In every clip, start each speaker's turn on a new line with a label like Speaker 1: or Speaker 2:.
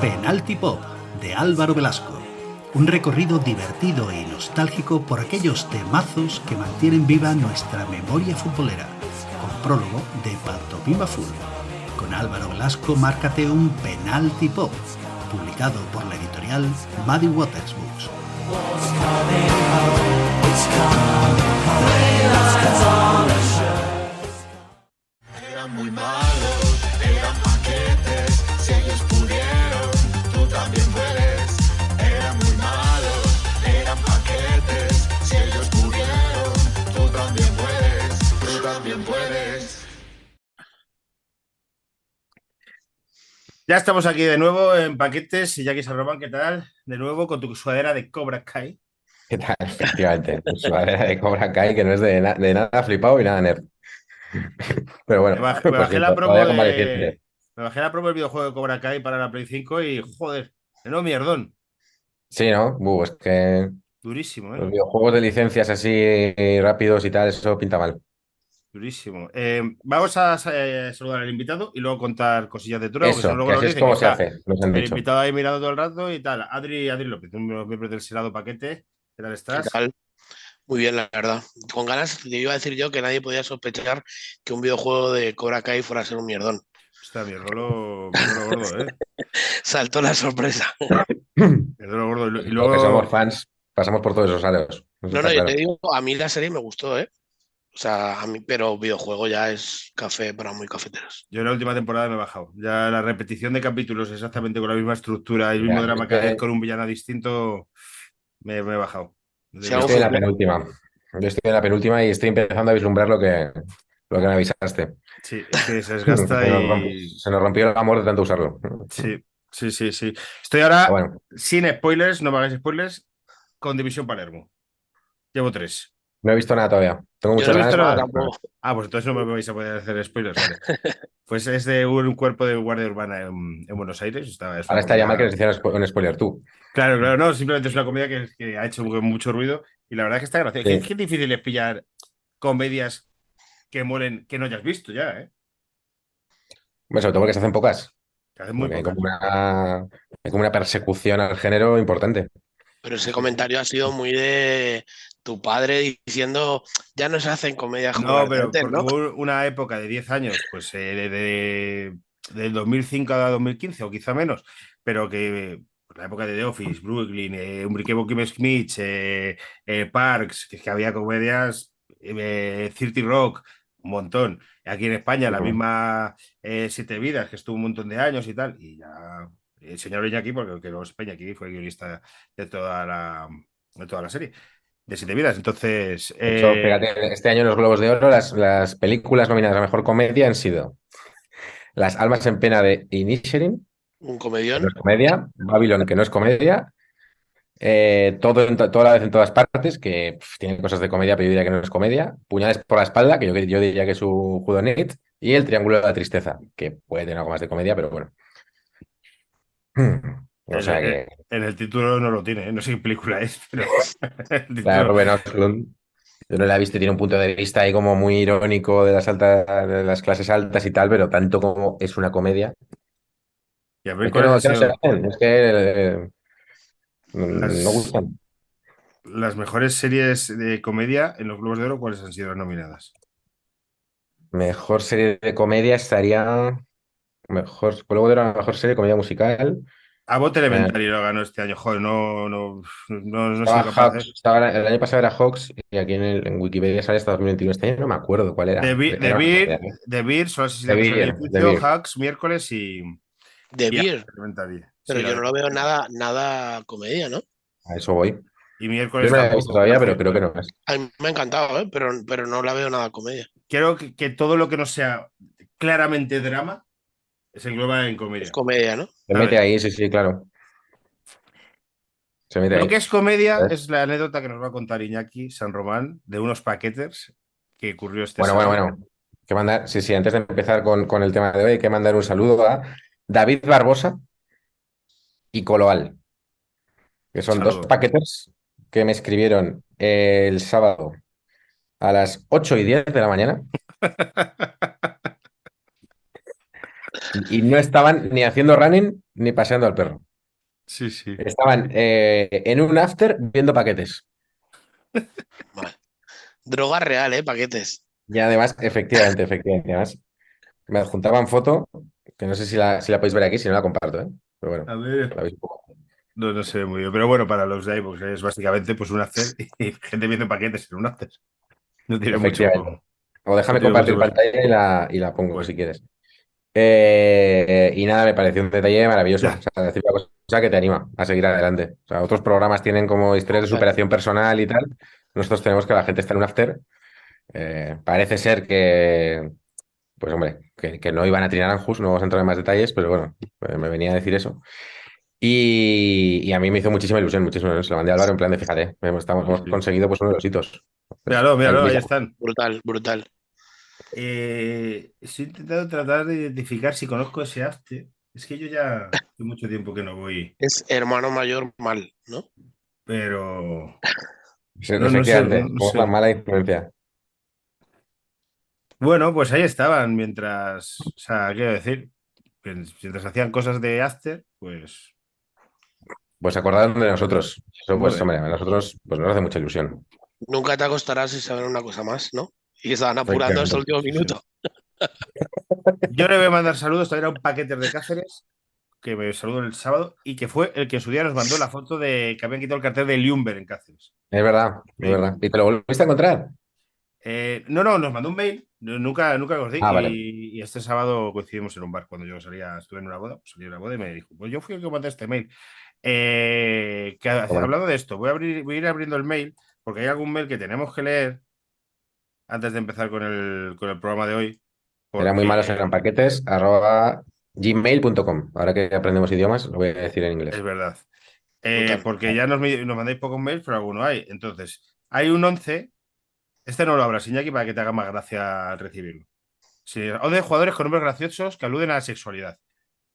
Speaker 1: Penalty Pop de Álvaro Velasco. Un recorrido divertido y nostálgico por aquellos temazos que mantienen viva nuestra memoria futbolera. Con prólogo de Pantomima Full. Con Álvaro Velasco, márcate un Penalty Pop, publicado por la editorial Muddy Waters Books.
Speaker 2: Ya estamos aquí de nuevo en Paquetes y Jackie San ¿qué tal? De nuevo con tu sudadera de Cobra Kai.
Speaker 3: ¿Qué tal? Efectivamente. Sudadera de Cobra Kai, que no es de, na- de nada flipado y nada nerd. Pero bueno,
Speaker 2: Me bajé, me
Speaker 3: pues
Speaker 2: bajé la promo de, me bajé la promo del videojuego de Cobra Kai para la Play 5 y joder, no mierdón.
Speaker 3: Sí, ¿no? Uh, es que
Speaker 2: Durísimo,
Speaker 3: los
Speaker 2: ¿eh?
Speaker 3: videojuegos de licencias así eh, rápidos y tal, eso pinta mal.
Speaker 2: Durísimo. Eh, vamos a eh, saludar al invitado y luego contar cosillas de turno, porque si
Speaker 3: Eso,
Speaker 2: no luego
Speaker 3: que
Speaker 2: nos
Speaker 3: así es como se hace, nos han
Speaker 2: el
Speaker 3: dicho.
Speaker 2: invitado ahí mirando todo el rato y tal. Adri, Adri López, los miembros del Senado Paquete. ¿Qué tal
Speaker 4: ¿Qué
Speaker 2: estás?
Speaker 4: tal? Muy bien, la verdad. Con ganas, te iba a decir yo que nadie podía sospechar que un videojuego de Cobra Kai fuera a ser un mierdón.
Speaker 2: Está mi rolo, rolo gordo, ¿eh?
Speaker 4: Saltó la sorpresa.
Speaker 2: Mi rolo gordo. Y luego,
Speaker 3: somos fans, pasamos por todos esos aros.
Speaker 4: No, no, yo
Speaker 3: claro.
Speaker 4: te digo, a mí la serie me gustó, ¿eh? O sea, a mí, pero videojuego ya es café para muy cafeteros.
Speaker 2: Yo en la última temporada me he bajado. Ya la repetición de capítulos exactamente con la misma estructura y el mismo
Speaker 3: Ya,
Speaker 2: drama que con un villano distinto, me, me he bajado.
Speaker 3: Yo estoy en la penúltima. Yo estoy en la penúltima y estoy empezando a vislumbrar lo que, lo que me avisaste.
Speaker 2: Sí, es que se desgasta
Speaker 3: Se nos rompió-
Speaker 2: y...
Speaker 3: se nos rompió el amor de tanto usarlo.
Speaker 2: Sí, sí, sí, sí. Estoy ahora,
Speaker 3: bueno,
Speaker 2: sin spoilers, no me hagáis spoilers, con División Palermo. Llevo tres.
Speaker 3: no he visto nada todavía. Tengo muchas
Speaker 2: no
Speaker 3: ganas.
Speaker 4: tampoco.
Speaker 2: Ah, pues entonces no me vais a poder hacer spoilers. vale. Pues es de un cuerpo de guardia urbana en, en Buenos Aires. Está, es una
Speaker 3: Ahora estaría mal que nos hicieras un spoiler tú.
Speaker 2: Claro, claro, no, simplemente es una comedia que, que ha hecho mucho ruido y la verdad es que está graciosa.
Speaker 3: Sí.
Speaker 2: Qué, qué difícil es pillar comedias que molen, que no hayas visto ya, ¿eh?
Speaker 3: Bueno, sobre todo porque se hacen pocas.
Speaker 2: Que hacen muy
Speaker 3: hay
Speaker 2: pocas.
Speaker 3: como una, hay como una persecución al género importante.
Speaker 4: Pero ese comentario ha sido muy de tu padre diciendo, ya no se hacen comedias
Speaker 2: No, pero hubo una época de 10 años, pues eh, de, de- del 2005 a 2015 o quizá menos, pero que pues, la época de The Office, Brooklyn, eh, Unbreakable Kimmy Schmidt, eh, eh, Parks, que es que había comedias, eh, 30 Rock, un montón. Aquí en España la misma eh, Siete Vidas, que estuvo un montón de años y tal, y ya el señor Iñaki, porque el que no sepa, Iñaki fue guionista de toda la, de toda la serie. De Siete Vidas, entonces.
Speaker 3: Hecho,
Speaker 2: eh,
Speaker 3: fíjate, este año en los Globos de Oro, las, las películas nominadas a Mejor Comedia han sido Las Almas en Pena de Inisherin,
Speaker 4: Un comedión.
Speaker 3: no es comedia, Babylon, que no es comedia, eh, todo toda la vez en todas partes, que pf, tiene cosas de comedia, pero yo diría que no es comedia, Puñales por la espalda, que yo, yo diría que es un judonit, y El Triángulo de la Tristeza, que puede tener algo más de comedia, pero bueno. O sea que,
Speaker 2: En el título no lo tiene, ¿eh? no sé qué película es, pero título-
Speaker 3: la de Ruben Östlund, yo no la he visto, tiene un punto de vista ahí como muy irónico de las altas, de las clases altas y tal, pero tanto como es una comedia.
Speaker 2: Y a ver
Speaker 3: Es que no,
Speaker 2: sido
Speaker 3: es que eh,
Speaker 2: Las-
Speaker 3: gustan.
Speaker 2: las mejores series de comedia en los Globos de Oro, ¿cuáles han sido las nominadas?
Speaker 3: Mejor serie de comedia estaría. Mejor, luego de la mejor serie de comedia musical.
Speaker 2: Abbott Elementary lo ganó este año, joder, no, no, no, no soy
Speaker 3: Estaba
Speaker 2: capaz,
Speaker 3: Hawks,
Speaker 2: ¿eh?
Speaker 3: estaba- el año pasado era Hawks y aquí en, el- en Wikipedia sale hasta 2021. Este año no me acuerdo cuál era.
Speaker 2: The Beer,
Speaker 3: una
Speaker 2: Beer,
Speaker 3: ¿eh?
Speaker 2: Solo
Speaker 3: Beer.
Speaker 2: Hacks, miércoles y,
Speaker 4: De Beer. Pero
Speaker 2: Sí,
Speaker 4: yo no lo veo nada, nada comedia, ¿no?
Speaker 3: A eso voy.
Speaker 2: Y
Speaker 3: Yo
Speaker 2: miércoles
Speaker 3: no la he visto todavía, pero creo que no es.
Speaker 4: A mí me ha encantado, ¿eh? Pero, pero no la veo nada comedia.
Speaker 2: Creo que, que todo lo que no sea claramente drama se engloba en comedia.
Speaker 4: Es comedia, ¿no?
Speaker 3: Se mete ahí, sí, sí, claro. Se mete
Speaker 2: Lo
Speaker 3: ahí.
Speaker 2: que es comedia
Speaker 3: ¿Ves?
Speaker 2: es la anécdota que nos va a contar Iñaki San Román de unos paqueters que ocurrió este
Speaker 3: Bueno, bueno,
Speaker 2: sábado.
Speaker 3: bueno. Hay que mandar, sí, sí, antes de empezar con, con el tema de hoy, hay que mandar un saludo a David Barbosa y Coloal, que son dos paqueters que me escribieron el sábado a las 8 y 10 de la mañana Y no estaban ni haciendo running ni paseando al perro.
Speaker 2: Sí, sí.
Speaker 3: Estaban eh, en un after viendo paquetes.
Speaker 4: Vale. Droga real, ¿eh? Paquetes.
Speaker 3: Y además, efectivamente, efectivamente. Además, me adjuntaban foto, que no sé si la, si la podéis ver aquí, si no la comparto, ¿eh? Pero bueno,
Speaker 2: A ver.
Speaker 3: la veis un poco.
Speaker 2: No, no se ve muy bien. Pero bueno, para los de iVoox es básicamente pues un after y gente viendo paquetes en un after. No tiene mucho.
Speaker 3: O déjame
Speaker 2: No
Speaker 3: compartir pantalla y la, y la pongo
Speaker 2: Bueno.
Speaker 3: si quieres. Eh, y nada, me pareció un detalle maravilloso. O sea, decir una cosa que te anima a seguir adelante. O sea, otros programas tienen como historias de superación personal y tal. Nosotros tenemos que la gente está en un after. Eh, parece ser que, pues hombre, que, que no iban a trinar Anjus, no vamos a entrar en más detalles, pero bueno, eh, me venía a decir eso. Y, y a mí me hizo muchísima ilusión, muchísimo. Se lo mandé a Álvaro en plan de, fíjate, hemos, estamos- hemos conseguido pues uno de los hitos.
Speaker 2: Míralo, míralo, ahí están.
Speaker 4: Brutal, brutal.
Speaker 2: Eh, estoy intentando tratar de identificar si conozco ese after. Es que yo ya hace mucho tiempo que no voy,
Speaker 4: Es hermano mayor mal, ¿no?
Speaker 2: pero
Speaker 3: Sí,
Speaker 2: No, no sé, no- sé.
Speaker 3: la mala influencia.
Speaker 2: bueno, pues ahí estaban mientras, o sea, quiero decir, mientras hacían cosas de after, pues
Speaker 3: Pues acordaron de nosotros. Eso, pues, hombre, a nosotros pues, nos hace mucha ilusión.
Speaker 4: Nunca te acostarás sin saber una cosa más, ¿no? Y estaban apurando hasta el último minuto.
Speaker 2: yo le voy a mandar saludos también a un paquete de Cáceres que me saludó el sábado y que fue el que en su día nos mandó la foto de que habían quitado el cartel de Liumber en Cáceres.
Speaker 3: Es verdad, es verdad. ¿Y te lo volviste a encontrar?
Speaker 2: Eh, no, no, nos mandó un mail, nunca, nunca lo di
Speaker 3: Ah, vale.
Speaker 2: y, y este sábado coincidimos en un bar cuando yo salía, estuve en una boda, pues salí de una boda y me dijo, pues yo fui el que mandé este mail. Eh, que,
Speaker 3: bueno.
Speaker 2: Hablando de esto, voy a, abrir, voy a ir abriendo el mail porque hay algún mail que tenemos que leer antes de empezar con el, con el programa de hoy.
Speaker 3: Eran muy
Speaker 2: porque-
Speaker 3: malos, eran paquetes, arroba gmail.com. Ahora que aprendemos idiomas, lo voy a decir en inglés.
Speaker 2: Es verdad. Eh, porque ya nos, nos mandáis pocos mails, pero alguno hay. Entonces, hay un 11. Este no lo abras, Iñaki, para que te haga más gracia al recibirlo. Sí, o de jugadores con nombres graciosos que aluden a la sexualidad.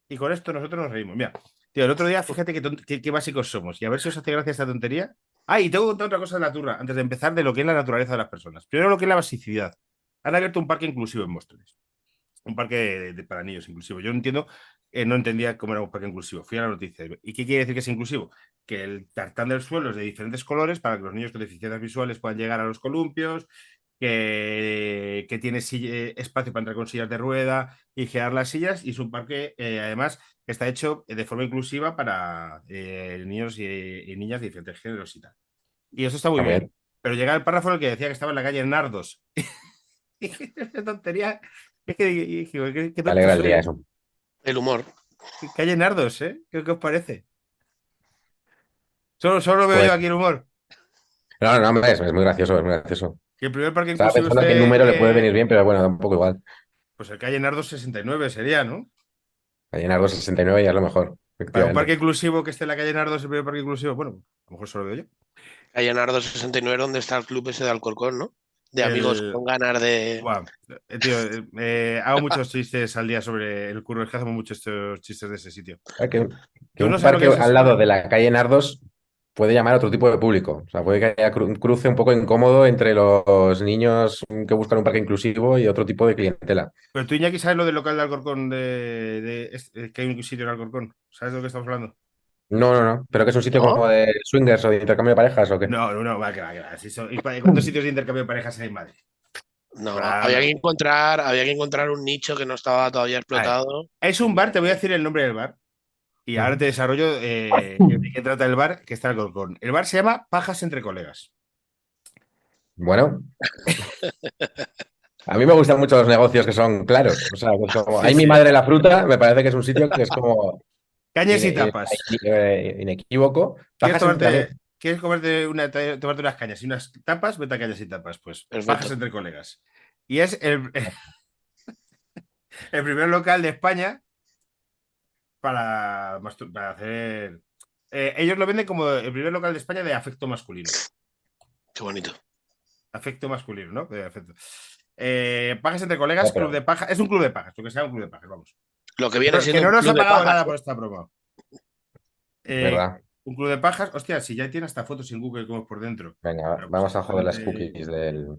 Speaker 2: Y con esto nosotros nos reímos. Mira, tío, el otro día, fíjate qué- qué básicos somos. Y a ver si os hace gracia esta tontería. Ah, y tengo que contar otra cosa de la turra, antes de empezar, de lo que es la naturaleza de las personas. Primero, lo que es la basicidad. Han abierto un parque inclusivo en Móstoles. Un parque de- para niños inclusivo. Yo no entiendo, eh, no entendía cómo era un parque inclusivo. Fui a la noticia. ¿Y qué quiere decir que es inclusivo? Que el tartán del suelo es de diferentes colores para que los niños con deficiencias visuales puedan llegar a los columpios, que, tiene eh, espacio para entrar con sillas de rueda y girar las sillas. Y es un parque, eh, además, está hecho de forma inclusiva para eh, niños y, y niñas de diferentes géneros y tal. Y eso está muy bien. Pero llega el párrafo en el que decía que estaba en la calle Nardos. "Qué tontería. Es que dije, ¿qué, qué
Speaker 3: Me
Speaker 2: tonto
Speaker 3: alegra el día eso.
Speaker 4: El humor.
Speaker 2: Calle Nardos, ¿eh? ¿Qué, qué os parece? Solo, solo veo
Speaker 3: Pues-
Speaker 2: yo aquí el humor.
Speaker 3: No, no, no, hombre, es, es muy gracioso, es muy gracioso.
Speaker 2: Que el primer parque
Speaker 3: Estaba
Speaker 2: esté,
Speaker 3: número le puede venir bien, pero bueno, tampoco igual.
Speaker 2: Pues el calle Nardos 69 sería, ¿no?
Speaker 3: A llenar 269 ya es lo mejor.
Speaker 2: Para un parque inclusivo que esté en la calle Nardos, el primer parque inclusivo, bueno, a lo mejor solo veo yo.
Speaker 4: Calle Nardo 69, donde está el club ese de Alcorcón, ¿no? De
Speaker 2: El-
Speaker 4: amigos con ganas de.
Speaker 2: Guau, eh, tío, eh, hago muchos chistes al día sobre el curro, es que hacemos muchos estos chistes de ese sitio.
Speaker 3: Ah, que, que
Speaker 2: Tú
Speaker 3: un
Speaker 2: no
Speaker 3: parque
Speaker 2: que es
Speaker 3: al lado de la calle Nardos puede llamar a otro tipo de público. O sea, puede que haya un cruce un poco incómodo entre los niños que buscan un parque inclusivo y otro tipo de clientela.
Speaker 2: Pero tú, Iñaki, ¿sabes lo del local de Alcorcón? De, de- eh, que hay un sitio en Alcorcón. ¿Sabes de lo que estamos hablando?
Speaker 3: No, no, no. Pero que es un sitio
Speaker 4: ¿No?
Speaker 3: como de swingers o de intercambio de parejas o qué.
Speaker 2: No, no, no, va, que va, que va. Si son- ¿y pa- ¿Cuántos sitios de intercambio de parejas hay en Madrid?
Speaker 4: No,
Speaker 2: Claro.
Speaker 4: había que encontrar, había que encontrar un nicho que no estaba todavía explotado.
Speaker 2: Es un bar, te voy a decir el nombre del bar. Y ahora te desarrollo eh, de qué trata el bar que está en Alcorcón. El bar se llama Pajas entre colegas.
Speaker 3: Bueno. A mí me gustan mucho los negocios que son claros. O sea, que es como,
Speaker 2: Sí,
Speaker 3: hay mi madre la fruta, me parece que es un sitio que es como
Speaker 2: Cañas y tapas.
Speaker 3: eh, inequívoco.
Speaker 2: ¿Quieres tomarte, ¿quieres comerte una, tomarte unas cañas y unas tapas? Vete a cañas y tapas. Pues
Speaker 4: Perfecto.
Speaker 2: Pajas entre colegas. Y es el, el primer local de España para, para hacer. eh, ellos lo venden como el primer local de España de afecto masculino.
Speaker 4: Qué bonito.
Speaker 2: Afecto masculino, ¿no? De afecto. Eh, pajas entre colegas,
Speaker 3: No, pero-
Speaker 2: club de pajas. Es un club de pajas, lo que sea un club de pajas, vamos.
Speaker 4: Lo que viene
Speaker 2: Pero
Speaker 4: siendo
Speaker 2: que no nos ha pagado nada por esta broma. Eh,
Speaker 3: ¿Verdad?
Speaker 2: un club de pajas, hostia, si ya tiene hasta fotos en Google como por dentro.
Speaker 3: Venga,
Speaker 2: Pero,
Speaker 3: vamos a
Speaker 2: pues,
Speaker 3: joder las cookies del,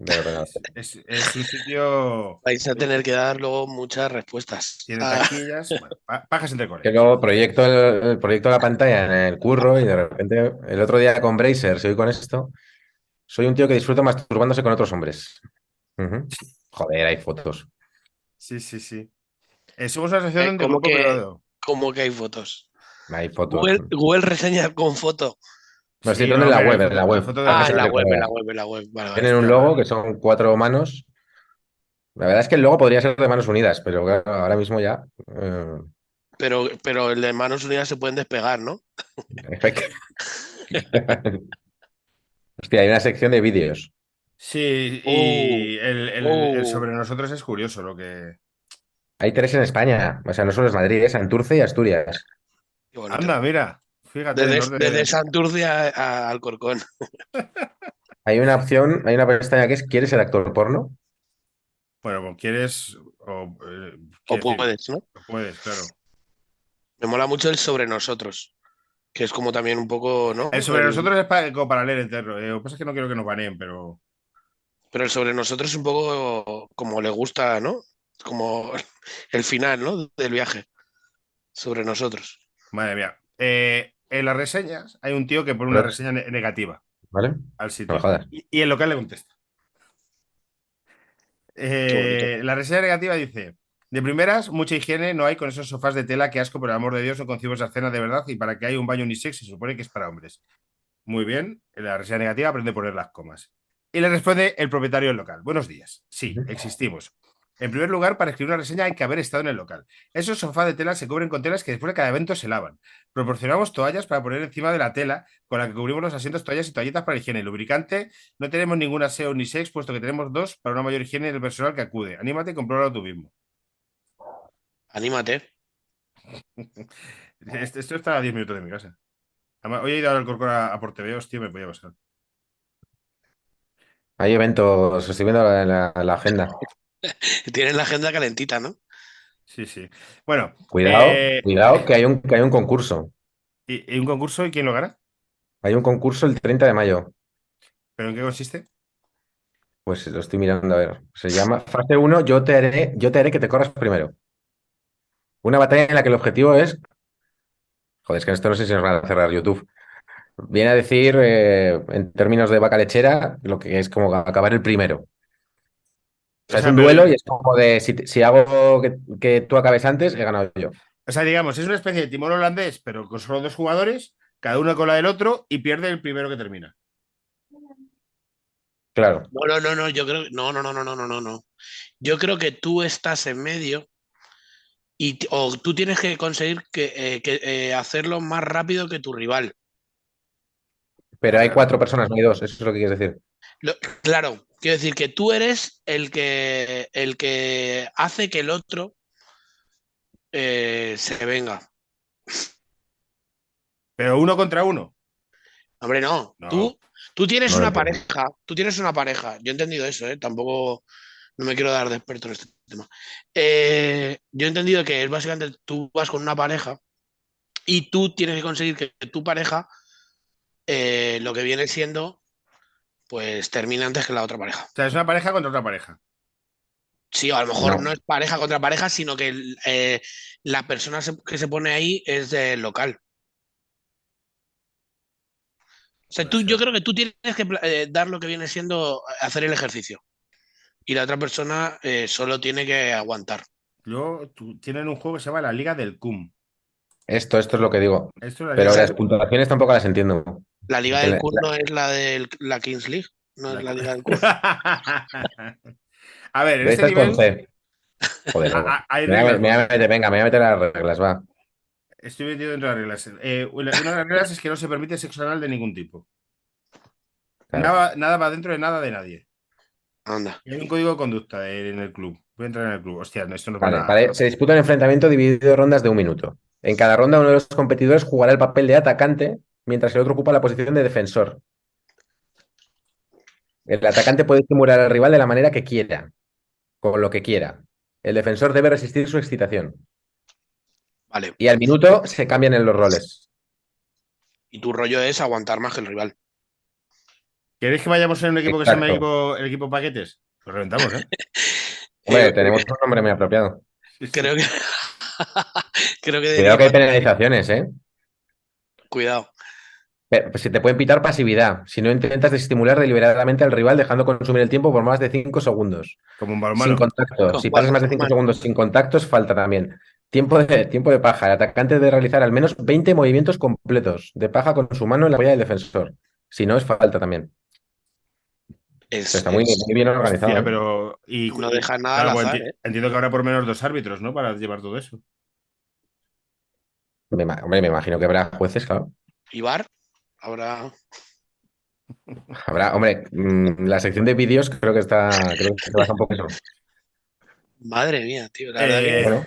Speaker 3: de ordenador.
Speaker 2: Es, es un sitio.
Speaker 4: Vais a tener que dar luego muchas respuestas.
Speaker 2: Tiene taquillas. bueno, pa- pajas entre
Speaker 3: Que
Speaker 2: colegas.
Speaker 3: luego proyecto el, proyecto la pantalla en el curro y de repente el otro día con Bracer, si hoy con esto, soy un tío que disfruta masturbándose con otros hombres. Joder, hay fotos.
Speaker 2: Sí, sí, sí. Eh, somos una asociación
Speaker 4: Eh,
Speaker 2: de
Speaker 4: ¿cómo
Speaker 2: grupo
Speaker 4: que-. ¿Cómo que hay fotos?
Speaker 3: Hay fotos.
Speaker 4: Google, Google reseña con foto.
Speaker 3: No, estoy
Speaker 2: Sí,
Speaker 3: hablando en la
Speaker 2: hombre,
Speaker 3: web, en la web.
Speaker 2: de
Speaker 4: Ah,
Speaker 2: la
Speaker 4: en la web, en la web, en la web.
Speaker 3: Tienen un logo que son cuatro manos. La verdad es que el logo podría ser de manos unidas, pero claro, ahora mismo ya. eh,
Speaker 4: Pero, pero el de manos unidas se pueden despegar, ¿no?
Speaker 3: Hostia, hay una sección de vídeos.
Speaker 2: Sí,
Speaker 4: Oh,
Speaker 2: y el, el- el
Speaker 4: oh.
Speaker 2: sobre nosotros es curioso lo que.
Speaker 3: Hay tres en España. O sea, no solo es Madrid, es Santurce y Asturias.
Speaker 2: Anda, mira. Fíjate.
Speaker 4: Desde, desde Santurce a, a Alcorcón.
Speaker 3: Hay una opción, hay una pestaña que es ¿Quieres ser actor porno?
Speaker 2: Bueno, quieres. O, eh,
Speaker 4: O
Speaker 2: decir,
Speaker 4: puedes, ¿no?
Speaker 2: puedes, claro.
Speaker 4: Me mola mucho el sobre nosotros. Que es como también un poco, ¿no?
Speaker 2: El sobre
Speaker 4: El-
Speaker 2: nosotros es para, como para leer entero. eh, Lo que pasa es que no quiero que nos baneen, pero.
Speaker 4: Pero el sobre nosotros es un poco como le gusta, ¿no? Como el final, ¿no? Del viaje. Sobre nosotros.
Speaker 2: Madre mía. Eh, en las reseñas hay un tío que pone una reseña ne- negativa
Speaker 3: ¿Vale?
Speaker 2: al sitio. y el local le contesta. Eh, la reseña negativa dice: De primeras, mucha higiene no hay con esos sofás de tela. Que asco, por el amor de Dios, no concibo esa cena de verdad. Y para que haya un baño unisex, se supone que es para hombres. Muy bien. En la reseña negativa aprende a poner las comas. Y le responde el propietario del local: Buenos días. Sí, existimos. En primer lugar, para escribir una reseña hay que haber estado en el local. Esos sofás de tela se cubren con telas que después de cada evento se lavan. Proporcionamos toallas para poner encima de la tela con la que cubrimos los asientos, toallas y toallitas para higiene. Lubricante, no tenemos ningún aseo ni sex, puesto que tenemos dos para una mayor higiene del personal que acude. Anímate y compruébalo tú mismo.
Speaker 4: Anímate.
Speaker 2: Esto, está a 10 minutos de mi casa. Además, hoy he ido al Corcor a, a Porteveos, tío, me podía pasar.
Speaker 3: Hay eventos, estoy viendo la, la- la agenda.
Speaker 4: Tienes la agenda calentita, ¿no?
Speaker 2: Sí, sí. Bueno,
Speaker 3: Cuidado,
Speaker 2: eh,
Speaker 3: cuidado, que hay un, que hay un concurso.
Speaker 2: ¿y, y un concurso y quién lo gana?
Speaker 3: Hay un concurso el 30 de mayo.
Speaker 2: ¿Pero en qué consiste?
Speaker 3: Pues lo estoy mirando a ver. Se llama Fase 1, yo te haré, yo te haré que te corras primero. Una batalla en la que el objetivo es. Joder, es que esto no sé si nos van a cerrar YouTube. Viene a decir, eh, en términos de vaca lechera, lo que es como acabar el primero. O sea, es un duelo y es como de si, si hago que, que tú acabes antes, he ganado yo.
Speaker 2: O sea, digamos, es una especie de timón holandés, pero con solo dos jugadores, cada uno con la del otro, y pierde el primero que termina.
Speaker 3: Claro.
Speaker 4: No, no, no, no, yo creo no, no, no, no, no, no, no, no. Yo creo que tú estás en medio y o tú tienes que conseguir que, eh, que, eh, hacerlo más rápido que tu rival.
Speaker 3: Pero hay cuatro personas, no hay dos. Eso es lo que quieres decir.
Speaker 4: Lo- claro, quiero decir que tú eres el que el que hace que el otro eh, se venga.
Speaker 2: Pero uno contra uno.
Speaker 4: Hombre, no.
Speaker 2: No.
Speaker 4: Tú, tú tienes
Speaker 3: No
Speaker 4: una pareja, tú tienes una pareja. Yo he entendido eso, ¿eh? Tampoco no me quiero dar de experto en este tema. Eh, yo he entendido que es básicamente tú vas con una pareja y tú tienes que conseguir que tu pareja eh, lo que viene siendo, pues termine antes que la otra pareja.
Speaker 2: O sea, es una pareja contra otra pareja.
Speaker 4: Sí, o a lo mejor
Speaker 3: No.
Speaker 4: no, es pareja contra pareja, sino que eh, la persona se- que se pone ahí es del local. O sea, tú, yo creo que tú tienes que eh, dar lo que viene siendo hacer el ejercicio. Y la otra persona eh, solo tiene que aguantar.
Speaker 2: Luego tú- tienen un juego que se llama la Liga del CUM.
Speaker 3: Esto, esto es lo que digo.
Speaker 2: Esto es la
Speaker 3: Pero las puntuaciones tampoco las entiendo.
Speaker 4: La Liga del
Speaker 3: la-
Speaker 4: Kun no es la de la Kings League, no es la Liga del Kun.
Speaker 2: A ver, en este
Speaker 3: con
Speaker 2: nivel
Speaker 3: C. Joder,
Speaker 2: a- a- hay
Speaker 3: me voy a-
Speaker 2: reglas.
Speaker 3: me voy a meter- venga, me voy a meter las reglas, va.
Speaker 2: Estoy metido dentro de las reglas. Eh, una de las reglas es que no se permite sexo anal de ningún tipo.
Speaker 3: Claro.
Speaker 2: Nada, nada va dentro de nada de nadie.
Speaker 4: Anda.
Speaker 2: Y hay un código de conducta en el club. Voy a entrar en el club. Hostia, no, esto no es
Speaker 3: Vale, vale, Se disputa un enfrentamiento dividido en rondas de un minuto. En cada ronda uno de los competidores jugará el papel de atacante, mientras el otro ocupa la posición de defensor. El atacante puede estimular al rival de la manera que quiera, con lo que quiera. El defensor debe resistir su excitación.
Speaker 4: Vale.
Speaker 3: Y al minuto se cambian en los roles.
Speaker 4: Y tu rollo es aguantar más que el rival.
Speaker 2: ¿Queréis que vayamos en un equipo que se llama equipo, el equipo paquetes? Lo reventamos, ¿eh?
Speaker 3: Hombre,
Speaker 4: Eh,
Speaker 3: tenemos un nombre muy apropiado.
Speaker 4: Creo que. Creo que.
Speaker 3: Cuidado que hay penalizaciones, ¿eh?
Speaker 4: Cuidado.
Speaker 3: Pero, pues, si te pueden pitar pasividad si no intentas estimular deliberadamente al rival dejando consumir el tiempo por más de 5 segundos.
Speaker 2: Como un
Speaker 3: Sin
Speaker 2: balonmano.
Speaker 3: contacto.
Speaker 4: Con
Speaker 3: Si pasas más de
Speaker 4: cuatro
Speaker 3: 5
Speaker 4: manos.
Speaker 3: segundos sin contactos, falta también. Tiempo de, tiempo de paja. El atacante debe realizar al menos 20 movimientos completos de paja con su mano en la huella del defensor. Si no, es falta también.
Speaker 4: Es,
Speaker 3: Está muy,
Speaker 4: es-
Speaker 3: muy bien organizado.
Speaker 2: Hostia,
Speaker 3: ¿eh?
Speaker 2: pero. Y,
Speaker 4: No
Speaker 2: y-
Speaker 4: deja nada al
Speaker 2: pues
Speaker 4: azar,
Speaker 2: enti-
Speaker 4: ¿eh?
Speaker 2: Entiendo que habrá por menos dos árbitros, ¿no? Para llevar todo eso.
Speaker 3: Me hombre, me imagino que habrá jueces, claro.
Speaker 4: Ibar, ahora.
Speaker 3: Habrá, hombre, mm, la sección de vídeos creo que está, creo que se basa un poco en eso.
Speaker 4: Madre mía, tío. La verdad
Speaker 2: Eh,
Speaker 4: que.
Speaker 3: Bueno,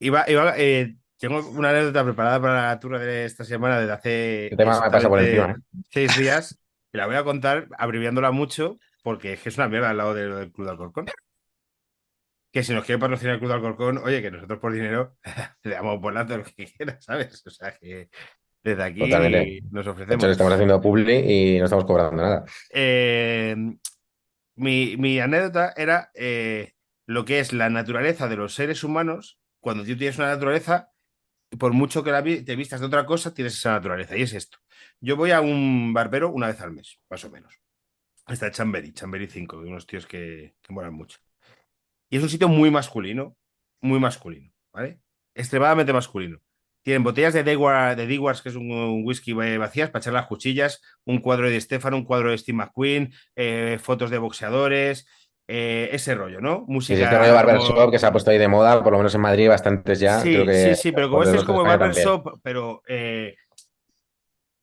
Speaker 2: Iba, iba, eh, tengo una anécdota preparada para la tour de esta semana desde hace
Speaker 3: el tema me pasa por encima. ¿eh?
Speaker 2: seis días. Y la voy a contar abreviándola mucho porque es que es una mierda al lado de- del Club de Alcorcón. Que si nos quiere patrocinar el Club de Alcorcón, oye, que nosotros por dinero le damos por lo que quiera, ¿sabes? O sea que desde aquí
Speaker 3: Totalmente.
Speaker 2: nos
Speaker 3: De
Speaker 2: ofrecemos.
Speaker 3: hecho, estamos haciendo publi y no estamos cobrando nada.
Speaker 2: Eh, mi, mi anécdota era eh, lo que es la naturaleza de los seres humanos. Cuando tú tienes una naturaleza, por mucho que la vi- te vistas de otra cosa, tienes esa naturaleza. Y es esto. Yo voy a un barbero una vez al mes, más o menos. Está Chambery, Chambery 5, de unos tíos que, que molan mucho. Y es un sitio muy masculino, muy masculino, ¿vale? Extremadamente masculino. Tienen botellas de Dewar, de Dewars, que es un, un whisky eh, vacías para echar las cuchillas, un cuadro de Stefano, un cuadro de Steve McQueen, eh, fotos de boxeadores, eh, ese rollo, ¿no? Música.
Speaker 3: este rollo
Speaker 2: como-
Speaker 3: barbershop que se ha puesto ahí de moda, por lo menos en Madrid, bastantes ya.
Speaker 2: Sí,
Speaker 3: creo que
Speaker 2: sí, sí, pero como este es como
Speaker 3: también.
Speaker 2: barbershop, pero eh,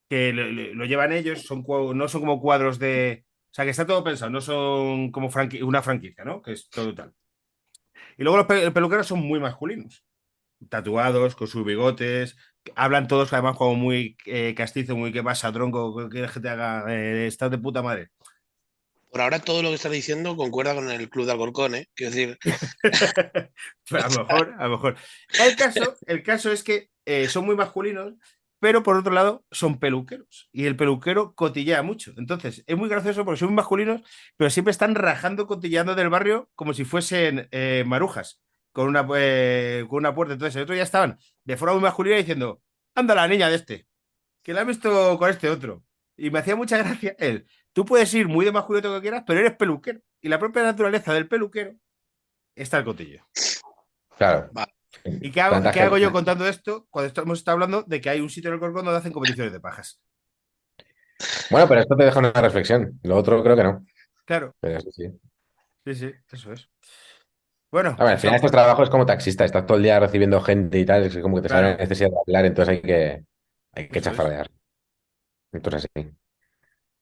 Speaker 2: que lo, llevan ellos, son no son como cuadros de. O sea, que está todo pensado, no son como franqui- una franquicia, ¿no? Que es todo tal. Y luego los pe- peluqueros son muy masculinos. Tatuados, con sus bigotes, hablan todos además como muy eh, castizo, muy que pasa, tronco, que quieres que te haga, eh, estás de puta madre.
Speaker 4: Por ahora todo lo que estás diciendo concuerda con el Club de Alcorcón, ¿eh? Quiero decir,
Speaker 2: a lo mejor, a lo mejor. El caso, el caso es que eh, son muy masculinos, pero por otro lado son peluqueros. Y el peluquero cotillea mucho. Entonces, es muy gracioso porque son muy masculinos, pero siempre están rajando, cotilleando del barrio como si fuesen eh, marujas, con una, eh, con una puerta. Entonces, el otro día estaban de forma muy masculina diciendo, anda la niña de este, que la he visto con este otro. Y me hacía mucha gracia él. Tú puedes ir muy de masculino lo que quieras, pero eres peluquero. Y la propia naturaleza del peluquero está el cotillo.
Speaker 3: Claro.
Speaker 4: Va.
Speaker 2: ¿Y qué hago,
Speaker 3: Tanta
Speaker 2: qué hago yo contando esto cuando estado hablando de que hay un sitio en el Corcón donde hacen competiciones de pajas?
Speaker 3: Bueno, pero esto te deja una reflexión. Lo otro creo que no.
Speaker 2: Claro,
Speaker 3: Pero sí, sí.
Speaker 2: sí, sí, eso es. Bueno,
Speaker 3: A ver, al final estos trabajos es como taxista, estás todo el día recibiendo gente y tal, es como que te
Speaker 2: Claro.
Speaker 3: sale la necesidad de hablar, entonces hay que, hay que chafardear. Entonces sí.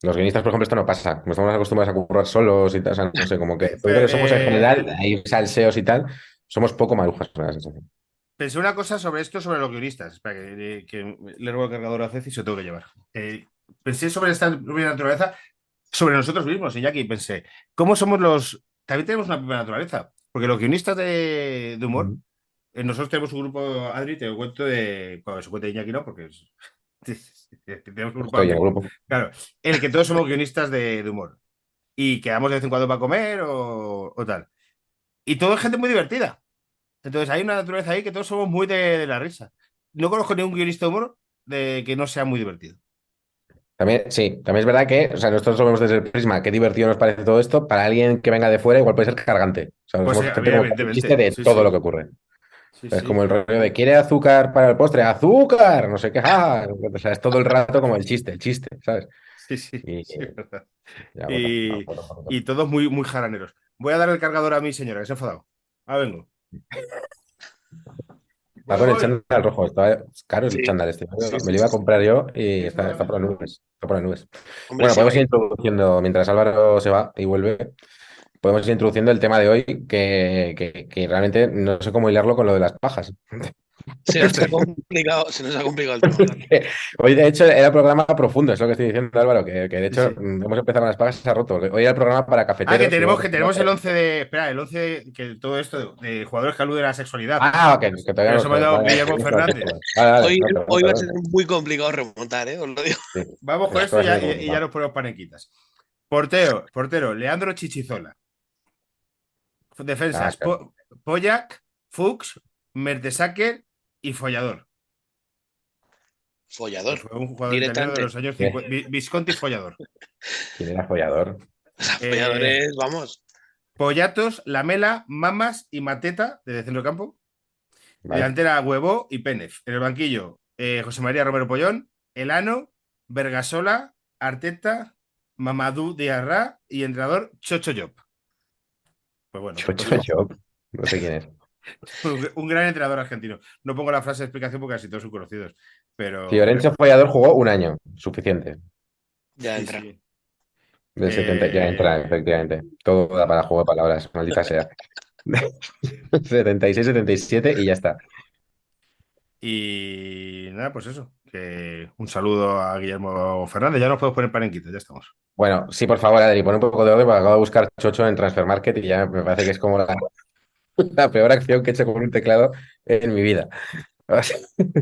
Speaker 3: Los guionistas, por ejemplo, esto no pasa. Como estamos acostumbrados a currar solos y tal, o sea, no sé, como que que somos en
Speaker 2: Eh,
Speaker 3: general, hay salseos y tal, somos poco marujas, da la sensación.
Speaker 2: pensé una cosa sobre esto, sobre los guionistas. Espera, que, que le robo el cargador a Ceci y se lo tengo que llevar. Eh, pensé sobre esta propia naturaleza, sobre nosotros mismos, Iñaki, y pensé, ¿cómo somos los...? También tenemos una propia naturaleza, porque los guionistas de, de humor, eh, nosotros tenemos un grupo, Adri, te lo cuento de... Cuando se cuenta Iñaki no, porque es- tenemos un grupo
Speaker 3: Estoy en el grupo.
Speaker 2: Claro, en el que todos somos guionistas de, de humor. Y quedamos de vez en cuando para comer o, o tal. Y todo es gente muy divertida. Entonces hay una naturaleza ahí que todos somos muy de, de la risa. No conozco ningún guionista de humor de que no sea muy divertido.
Speaker 3: También, sí, también es verdad que, o sea, nosotros lo vemos desde el prisma, qué divertido nos parece todo esto, para alguien que venga de fuera igual puede ser cargante. O sea,
Speaker 2: Pues
Speaker 3: somos
Speaker 2: sí,
Speaker 3: gente como
Speaker 2: evidentemente,
Speaker 3: chiste de
Speaker 2: sí,
Speaker 3: todo
Speaker 2: sí.
Speaker 3: lo que ocurre. Es como el rollo de quiere azúcar para el postre, azúcar, no sé qué, ah, o sea, es todo el rato como el chiste, el chiste, ¿sabes?
Speaker 2: Sí, sí,
Speaker 3: Y-
Speaker 2: verdad.
Speaker 3: Ya,
Speaker 2: Y-
Speaker 3: bueno, bueno.
Speaker 2: Y todos muy, muy jaraneros. Voy a dar el cargador a mi señora, que se ha enfadado. Ahora vengo.
Speaker 3: Está con el chándal rojo, está caro el chándal este. Me
Speaker 4: Sí,
Speaker 3: lo iba a comprar yo y está, está por las nubes. Está por las nubes.
Speaker 4: hombre,
Speaker 3: Bueno, podemos ir introduciendo, mientras Álvaro se va y vuelve, podemos ir introduciendo el tema de hoy, que, que- que realmente no sé cómo hilarlo con lo de las pajas.
Speaker 4: Se nos ha complicado, se nos ha complicado el tema.
Speaker 3: Hoy, de hecho, era programa profundo, es lo que estoy diciendo, Álvaro, que, que de hecho
Speaker 2: Sí.
Speaker 3: mm, hemos empezado con las pagas y se ha roto. Hoy era el programa para
Speaker 2: Ah,
Speaker 3: cafeteros.
Speaker 2: que tenemos, que tenemos el 11 de. Espera, el 11 de, que todo esto de, de jugadores que aluden a la sexualidad.
Speaker 3: Ah, ok, que todavía
Speaker 2: Pero
Speaker 3: no
Speaker 2: se me ha dado Guillermo
Speaker 3: vale,
Speaker 2: Fernández.
Speaker 3: vale, vale,
Speaker 4: Hoy,
Speaker 3: no, perdón,
Speaker 4: hoy va a ser muy complicado remontar, ¿eh? Os lo digo.
Speaker 3: Sí.
Speaker 2: Vamos con esto ya- y, ya nos ponemos panequitas. Portero, portero, Leandro Chichizola. Defensas,
Speaker 3: Ah, claro.
Speaker 2: Po- Pollack, Fuchs, Mertesacker y Follador.
Speaker 4: Follador.
Speaker 2: Fue un jugador
Speaker 4: Directamente.
Speaker 2: de los años
Speaker 3: Sí.
Speaker 2: 50. Vi- Visconti Follador.
Speaker 3: ¿Quién era follador?
Speaker 2: Eh,
Speaker 4: folladores, vamos.
Speaker 2: Pollatos, Lamela, Mamas y Mateta, desde centro campo.
Speaker 3: Vale.
Speaker 2: Delantera, Huevo y Pénez. En el banquillo, eh, José María Romero Pollón, Elano, Vergasola, Arteta, Mamadou Diarra y entrenador Chocho Job. Pues bueno,
Speaker 3: Chocho Job. No sé quién es.
Speaker 2: un, gran entrenador argentino. No pongo la frase de explicación porque casi todos son conocidos. Pero.
Speaker 3: Fiorenzo Follador jugó un año, suficiente.
Speaker 4: Ya
Speaker 2: Sí,
Speaker 4: entra.
Speaker 2: sí.
Speaker 3: Del 70 ya
Speaker 2: Eh,
Speaker 3: entra, efectivamente. Todo da para juego de palabras, maldita sea. 76, 77 y ya está.
Speaker 2: Y nada, pues eso. Que un saludo a Guillermo Fernández. Ya nos podemos poner panenquitas, ya estamos.
Speaker 3: Bueno, sí, por favor, Adri, pon un poco de orden porque acabo de buscar Chocho en Transfer Market y ya me parece que es como la, la peor acción que he hecho con un teclado en mi vida.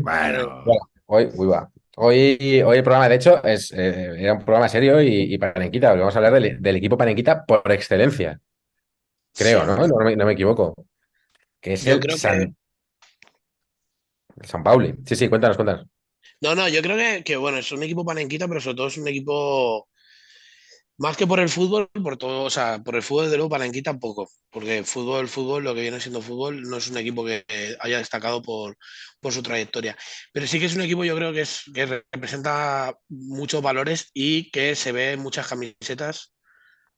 Speaker 2: Bueno,
Speaker 3: Bueno, hoy, uy, va. Hoy, hoy el programa, de hecho, es, eh, era un programa serio y, y Panenquita. Vamos a hablar del, del equipo Panenquita por excelencia, creo,
Speaker 4: Sí.
Speaker 3: ¿no? No me, no me equivoco. Que es
Speaker 4: Yo
Speaker 3: el
Speaker 4: creo que-
Speaker 3: San, el San Pauli. Sí, sí, cuéntanos, cuéntanos.
Speaker 4: No, no, yo creo que, que, bueno, es un equipo panenquita, pero sobre todo es un equipo más que por el fútbol, por todo, o sea, por el fútbol de luego panenquita poco, porque fútbol, fútbol, lo que viene siendo fútbol, no es un equipo que haya destacado por, por su trayectoria. Pero sí que es un equipo, yo creo que es que representa muchos valores y que se ve en muchas camisetas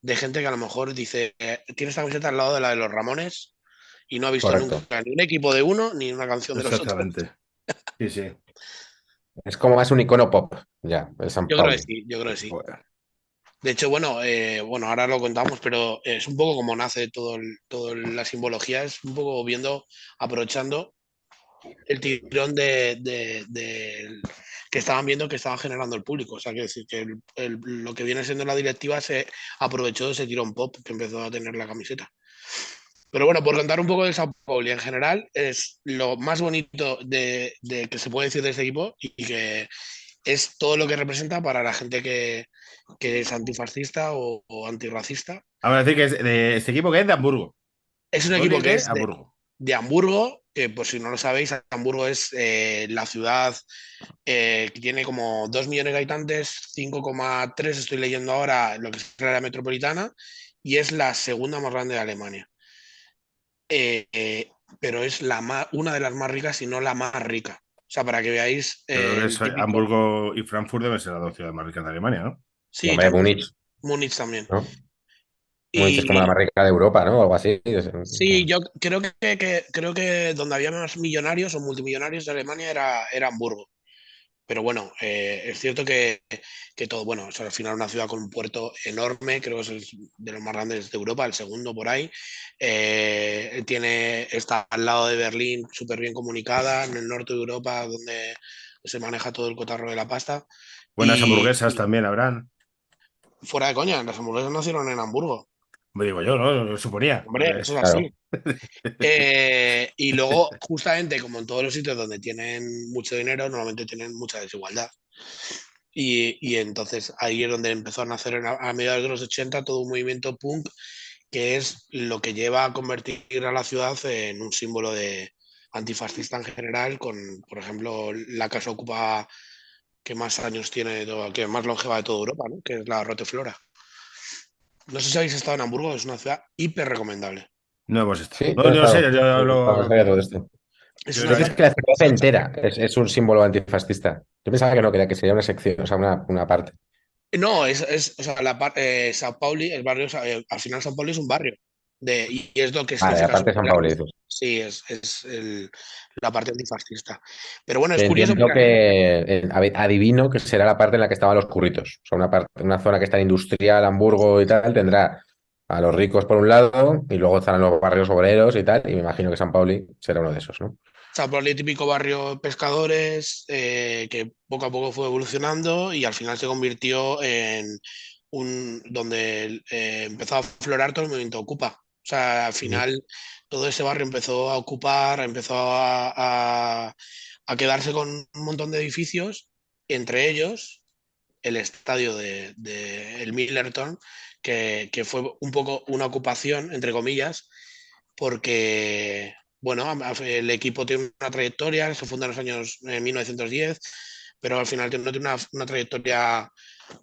Speaker 4: de gente que a lo mejor dice, eh, tiene esta camiseta al lado de la de los Ramones y no ha visto
Speaker 3: Correcto.
Speaker 4: nunca ni un equipo de uno ni una canción de los otros.
Speaker 2: exactamente. Sí, sí.
Speaker 3: Es como más un icono pop, ya,
Speaker 4: Yo creo que sí, yo creo que sí. De hecho, bueno, eh, bueno, ahora lo contamos, pero es un poco como nace todo, todo la simbología, es un poco viendo, aprovechando el tirón de, de- que estaban viendo que estaba generando el público. O sea, quiero decir que lo que viene siendo la directiva se aprovechó de ese tirón pop que empezó a tener la camiseta. Pero bueno, por contar un poco del Sao Paulo en general, es lo más bonito de, de que se puede decir de este equipo y que es todo lo que representa para la gente que, que es antifascista o, o antirracista.
Speaker 2: Vamos a decir que es de este equipo que es de Hamburgo.
Speaker 4: Es un
Speaker 2: ¿Dónde
Speaker 4: equipo que
Speaker 2: de
Speaker 4: es de,
Speaker 2: Hamburgo.
Speaker 4: de Hamburgo, que por si no lo sabéis, Hamburgo es eh, la ciudad eh, que tiene como 2 millones de habitantes, 5,3 estoy leyendo ahora lo que es la área metropolitana, y es la segunda más grande de Alemania. Eh, pero es la más, una de las más ricas y no la más rica. O sea, para que veáis... eh,
Speaker 2: es-
Speaker 4: típico-
Speaker 2: Hamburgo y Frankfurt deben ser las dos ciudades más ricas de Alemania, ¿no?
Speaker 4: Sí,
Speaker 3: Hombre,
Speaker 4: también.
Speaker 3: Múnich,
Speaker 4: Múnich también.
Speaker 3: ¿no? Múnich es como la más rica de Europa, ¿no? O algo así.
Speaker 4: Sí, yo creo que, que- creo que donde había más millonarios o multimillonarios de Alemania era, era Hamburgo. Pero bueno, eh, es cierto que, que todo, bueno, es al final una ciudad con un puerto enorme, creo que es el- de los más grandes de Europa, el segundo por ahí. Eh, tiene, está al lado de Berlín, súper bien comunicada, en el norte de Europa, donde se maneja todo el cotarro de la pasta.
Speaker 2: Buenas
Speaker 4: Y-
Speaker 2: hamburguesas
Speaker 4: y-
Speaker 2: también habrán.
Speaker 4: Fuera de coña, las hamburguesas nacieron en Hamburgo.
Speaker 2: Me digo yo, ¿no? Lo suponía.
Speaker 4: Hombre, eso es
Speaker 3: claro.
Speaker 4: así. Eh, y luego, justamente, como en todos los sitios donde tienen mucho dinero, normalmente tienen mucha desigualdad. Y, y entonces ahí es donde empezó a nacer en- a mediados de los 80 todo un movimiento punk que es lo que lleva a convertir a la ciudad en un símbolo de antifascista en general, con, por ejemplo, la casa ocupa que más años tiene, de todo- que más longeva de toda Europa, ¿no? que es la Roteflora. No sé si habéis estado en Hamburgo, es una ciudad hiper recomendable.
Speaker 2: No hemos estado.
Speaker 3: Sí,
Speaker 2: no,
Speaker 3: no
Speaker 2: sé, yo
Speaker 3: No
Speaker 2: lo-
Speaker 3: sabía todo esto.
Speaker 4: Es
Speaker 2: Yo
Speaker 4: una
Speaker 2: creo
Speaker 3: Es que la ciudad entera es, es un símbolo antifascista. Yo pensaba que no, que, que sería una sección, o sea, una, una parte.
Speaker 4: No, es, es o sea, la eh, Sao Pauli, el barrio, eh, al final Sao Pauli es un barrio. De, y es lo que
Speaker 3: Vale, aparte de San Pauli, dices.
Speaker 4: Sí, es, es el- la parte antifascista. Pero bueno, es curioso
Speaker 3: que eh, adivino que será la parte en la que estaban los curritos. O sea, una parte, una zona que está industrial, Hamburgo y tal, tendrá a los ricos por un lado y luego estarán los barrios obreros y tal. Y me imagino que San Pauli será uno de esos, ¿no?
Speaker 4: Sao Paulo, típico barrio pescadores, eh, que poco a poco fue evolucionando y al final se convirtió en un donde eh, empezó a aflorar todo el movimiento Ocupa. O sea, al final todo ese barrio empezó a ocupar, empezó a, a- a quedarse con un montón de edificios, entre ellos el estadio de, de el Millerton, que, que fue un poco una ocupación, entre comillas, porque, bueno, el equipo tiene una trayectoria, se funda en los años eh, 1910, pero al final no tiene una, una trayectoria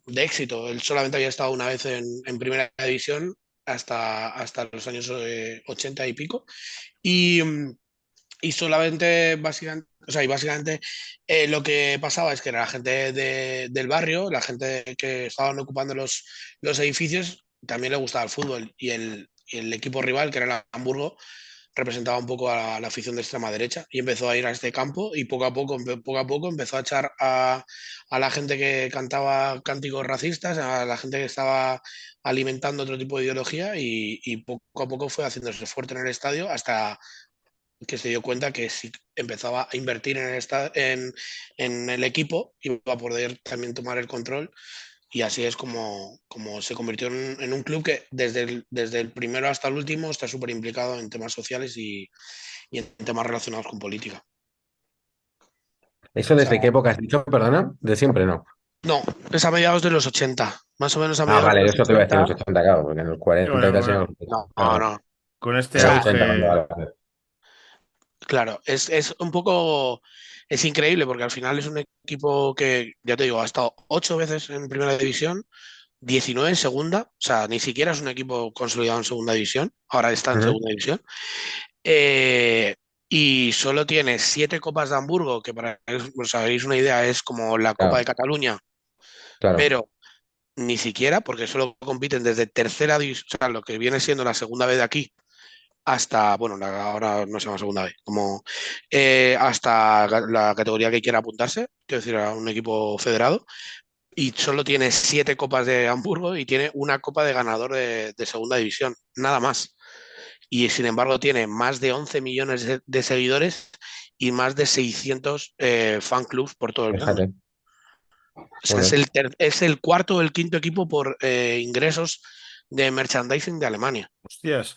Speaker 4: de éxito. Él solamente había estado una vez en, en primera división hasta, hasta los años eh, 80 y pico. Y, mm, y solamente, básicamente, o sea, y básicamente eh, lo que pasaba es que la gente de- del barrio, la gente que estaban ocupando los, los edificios, también le gustaba el fútbol. Y el, y el equipo rival, que era el Hamburgo, representaba un poco a la afición de extrema derecha y empezó a ir a este campo y poco a poco, poco a poco empezó a echar a, a la gente que cantaba cánticos racistas, a la gente que estaba alimentando otro tipo de ideología y, poco a poco fue haciéndose fuerte en el estadio hasta que se dio cuenta que si empezaba a invertir en el, en, en el equipo iba a poder también tomar el control y así es como, como se convirtió en, en un club que desde el, desde el primero hasta el último está súper implicado en temas sociales y, y en temas relacionados con política.
Speaker 3: ¿Eso desde qué época has dicho, perdona? De siempre, ¿no?
Speaker 4: No, es a mediados de los 80, más o menos a
Speaker 3: Ah,
Speaker 4: mediados
Speaker 3: vale,
Speaker 4: de los
Speaker 3: eso te iba a decir en
Speaker 4: 80.
Speaker 3: los 80, claro, porque en los 40
Speaker 2: Bueno, bueno.
Speaker 4: No, no, no.
Speaker 2: Con este
Speaker 4: sea,
Speaker 3: 80,
Speaker 2: auge-
Speaker 3: vale, vale.
Speaker 4: Claro, es, es un poco, es increíble porque al final es un equipo que, ya te digo, ha estado ocho veces en primera división, 19 en segunda, o sea, ni siquiera es un equipo consolidado en segunda división, ahora está en segunda división, Eh, y solo tiene siete copas de Hamburgo, que para que os hagáis una idea es como la Copa
Speaker 3: Claro.
Speaker 4: de Cataluña,
Speaker 3: Claro.
Speaker 4: pero ni siquiera, porque solo compiten desde tercera división, o sea, lo que viene siendo la segunda vez de aquí, hasta, bueno, la- ahora no se llama segunda vez, como eh, hasta la categoría que quiera apuntarse, quiero decir, a un equipo federado, y solo tiene siete copas de Hamburgo y tiene una copa de ganador de, de segunda división, nada más. Y sin embargo tiene más de 11 millones de, de seguidores y más de 600 eh, fan clubs por todo el mundo.
Speaker 3: Fíjate.
Speaker 4: O sea, es,
Speaker 3: Joder.
Speaker 4: el ter- es el cuarto o el quinto equipo por eh, ingresos de merchandising de Alemania.
Speaker 2: Hostias.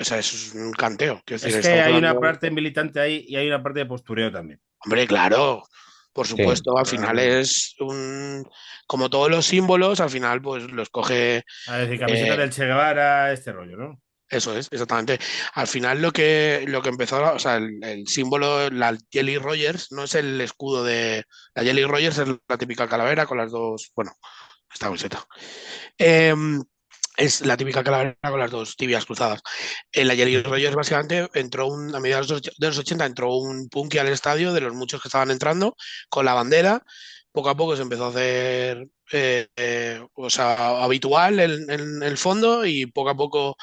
Speaker 4: O sea, es un canteo. Decir,
Speaker 2: Es que hay una parte militante ahí y hay una parte de postureo también.
Speaker 4: Hombre, claro, por supuesto, al
Speaker 2: claro.
Speaker 4: final es un... Como todos los símbolos, al final pues los coge...
Speaker 2: A decir, camiseta
Speaker 4: Eh,
Speaker 2: del Che Guevara, este rollo, ¿no?
Speaker 4: Eso es, exactamente. Al final lo que, lo que empezó, o sea, el, el símbolo, la Jelly Rogers, no es el escudo de... La Jelly Rogers es la típica calavera con las dos, bueno, esta camiseta. Em, es la típica calavera con las dos tibias cruzadas. En la Jelly Rogers básicamente entró un, a mediados de los och- de los 80 entró un punky al estadio de los muchos que estaban entrando con la bandera. Poco a poco se empezó a hacer eh, eh, o sea, habitual en, en el fondo y poco a poco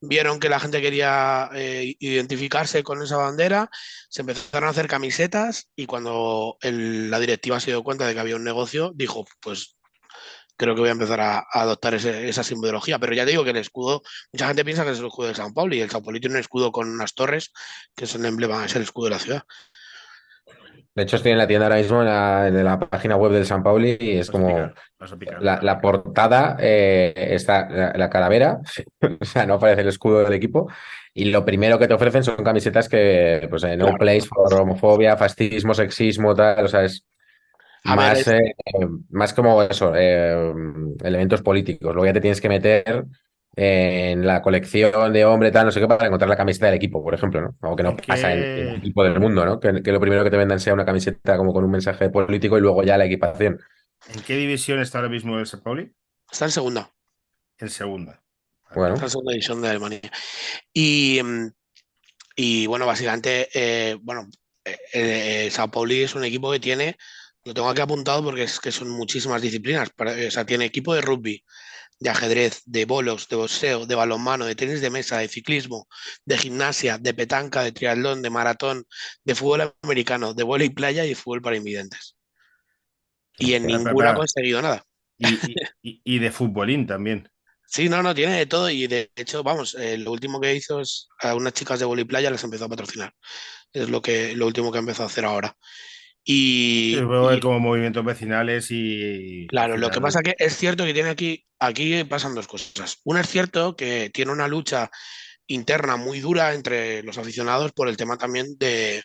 Speaker 4: vieron que la gente quería eh, identificarse con esa bandera, se empezaron a hacer camisetas y cuando el- la directiva se dio cuenta de que había un negocio, dijo, pues creo que voy a empezar a, a adoptar ese- esa simbología. Pero ya te digo que el escudo, mucha gente piensa que es el escudo de San Paulo y el Sao Paulo tiene un escudo con unas torres, que es el emblema, es el escudo de la ciudad.
Speaker 3: De hecho, estoy en la tienda ahora mismo en la, en la página web del San Pauli y es
Speaker 2: Vas
Speaker 3: como
Speaker 2: picar, picar.
Speaker 3: la, la portada eh, está la, la calavera, o sea, no aparece el escudo del equipo. Y lo primero que te ofrecen son camisetas que, pues, eh, no
Speaker 4: Claro.
Speaker 3: place for homofobia, fascismo, sexismo, tal, o sea, es
Speaker 4: A ver,
Speaker 3: más,
Speaker 4: es-
Speaker 3: eh, más como eso, eh, elementos políticos. Luego ya te tienes que meter en la colección de hombre, tal, no sé qué, para encontrar la camiseta del equipo, por ejemplo, ¿no? Algo que no
Speaker 2: ¿En qué-
Speaker 3: pasa en el equipo del mundo, ¿no? Que, que lo primero que te vendan sea una camiseta como con un mensaje político y luego ya la equipación.
Speaker 2: ¿En qué división está ahora mismo el San Pauli?
Speaker 4: está en segunda.
Speaker 2: En segunda.
Speaker 3: Bueno,
Speaker 4: Está en segunda división de Alemania. Y, mm, y bueno, básicamente, eh, bueno, eh, eh, Sao Pauli es un equipo que tiene, lo tengo aquí apuntado porque es que son muchísimas disciplinas. para- o sea, tiene equipo de rugby, de ajedrez, de bolos, de boxeo, de balonmano, de tenis de mesa, de ciclismo, de gimnasia, de petanca, de triatlón, de maratón, de fútbol americano, de vóley playa y de fútbol para invidentes. Y en ninguna ha conseguido nada.
Speaker 2: Y, y- y- y de futbolín también.
Speaker 4: Sí, no, no, tiene de todo y de hecho, vamos, eh, lo último que hizo es a unas chicas de Voli Playa les empezó a patrocinar. Es lo que lo último que empezó a hacer ahora. Y,
Speaker 2: como movimientos vecinales y
Speaker 4: claro, lo que pasa que es cierto que tiene aquí, aquí pasan dos cosas. Una es cierto que tiene una lucha interna muy dura entre los aficionados por el tema también de,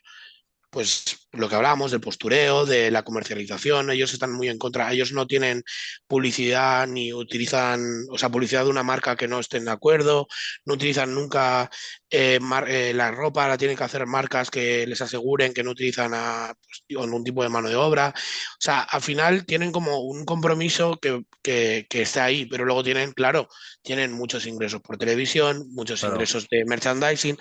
Speaker 4: pues lo que hablábamos del postureo, de la comercialización, ellos están muy en contra, ellos no tienen publicidad ni utilizan, o sea, publicidad de una marca que no estén de acuerdo, no utilizan nunca eh, mar- eh, la ropa, la tienen que hacer marcas que les aseguren que no utilizan a, pues, tipo de mano de obra. O sea, al final tienen como un compromiso que, que, que está ahí, pero luego tienen, claro, tienen muchos ingresos por televisión, muchos
Speaker 2: claro.
Speaker 4: ingresos de merchandising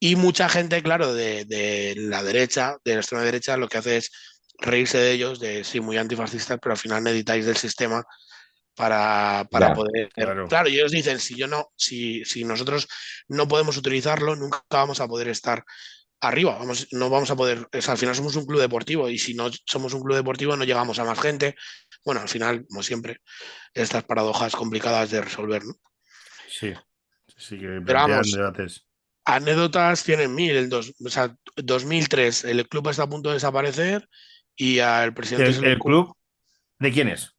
Speaker 4: y mucha gente, claro, de, de la derecha, de la extrema derecha, lo que hace es reírse de ellos, de sí, muy antifascistas, pero al final necesitáis del sistema para, para
Speaker 3: Ya,
Speaker 4: poder.
Speaker 2: claro.
Speaker 4: Claro, y ellos dicen, si yo no, si, si nosotros no podemos utilizarlo, nunca vamos a poder estar arriba. Vamos, no vamos a poder. o sea, al final somos un club deportivo, y si no somos un club deportivo, no llegamos a más gente. Bueno, al final, como siempre, estas paradojas complicadas de resolver, ¿no?
Speaker 2: Sí, sí que
Speaker 4: Pero vamos,
Speaker 2: debates.
Speaker 4: Anécdotas tienen mil. El dos, o sea, 2003, el club está a punto de desaparecer y al presidente
Speaker 2: ¿El, club de quién es?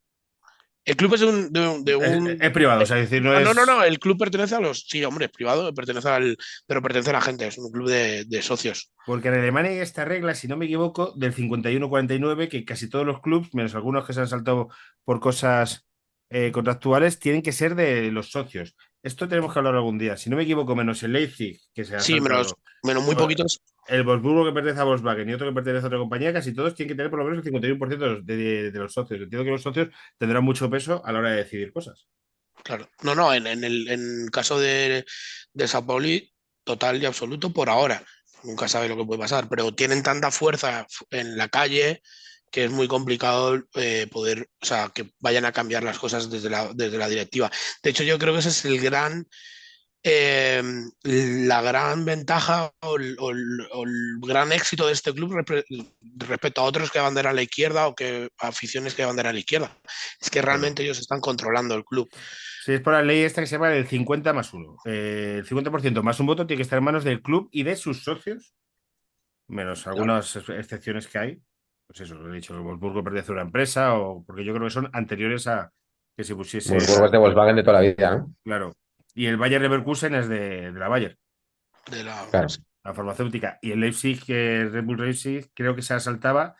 Speaker 4: El club es un. de un- de un-
Speaker 2: es privado, o sea, es decir, no
Speaker 4: Ah,
Speaker 2: es.
Speaker 4: no, no, no, el club pertenece a los. Sí, hombre, es privado, pertenece al. Pero pertenece a la gente, es un club de, de socios.
Speaker 2: Porque en Alemania hay esta regla, si no me equivoco, del 51-49, que casi todos los clubes, menos algunos que se han saltado por cosas eh, contractuales, tienen que ser de los socios. Esto tenemos que hablar algún día. Si no me equivoco, menos el Leipzig, que se ha
Speaker 4: Sí, menos, menos muy poquitos.
Speaker 2: el Wolfsburgo que pertenece a Volkswagen y otro que pertenece a otra compañía, casi todos tienen que tener por lo menos el 51% de los, de- de los socios. Entiendo que los socios tendrán mucho peso a la hora de decidir cosas.
Speaker 4: Claro. No, no, en, en el en caso de, de Sao Pauli, total y absoluto por ahora. Nunca sabe lo que puede pasar, pero tienen tanta fuerza en la calle que es muy complicado eh, poder, o sea, que vayan a cambiar las cosas desde la, desde la directiva. De hecho, yo creo que ese es el gran, eh, la gran ventaja o el, o el- o el gran éxito de este club respecto a otros que abanderan a la izquierda o que aficiones que abanderan a la izquierda. Es que realmente ellos están controlando el club.
Speaker 2: Sí, es por la ley esta que se llama el 50 más 1. el 50% más un voto tiene que estar en manos del club y de sus socios, menos algunas ex- excepciones que hay. Pues eso, lo he dicho, el Wolfsburgo pertenece a una empresa o porque yo creo que son anteriores a que se pusiese.
Speaker 3: Wolfsburgo es de Volkswagen de toda la vida, ¿no?
Speaker 2: Claro. Y el Bayer Leverkusen es de, de la Bayer,
Speaker 4: De la,
Speaker 3: Claro.
Speaker 2: la farmacéutica. Y el Leipzig, que es Red Bull Leipzig, creo que se asaltaba.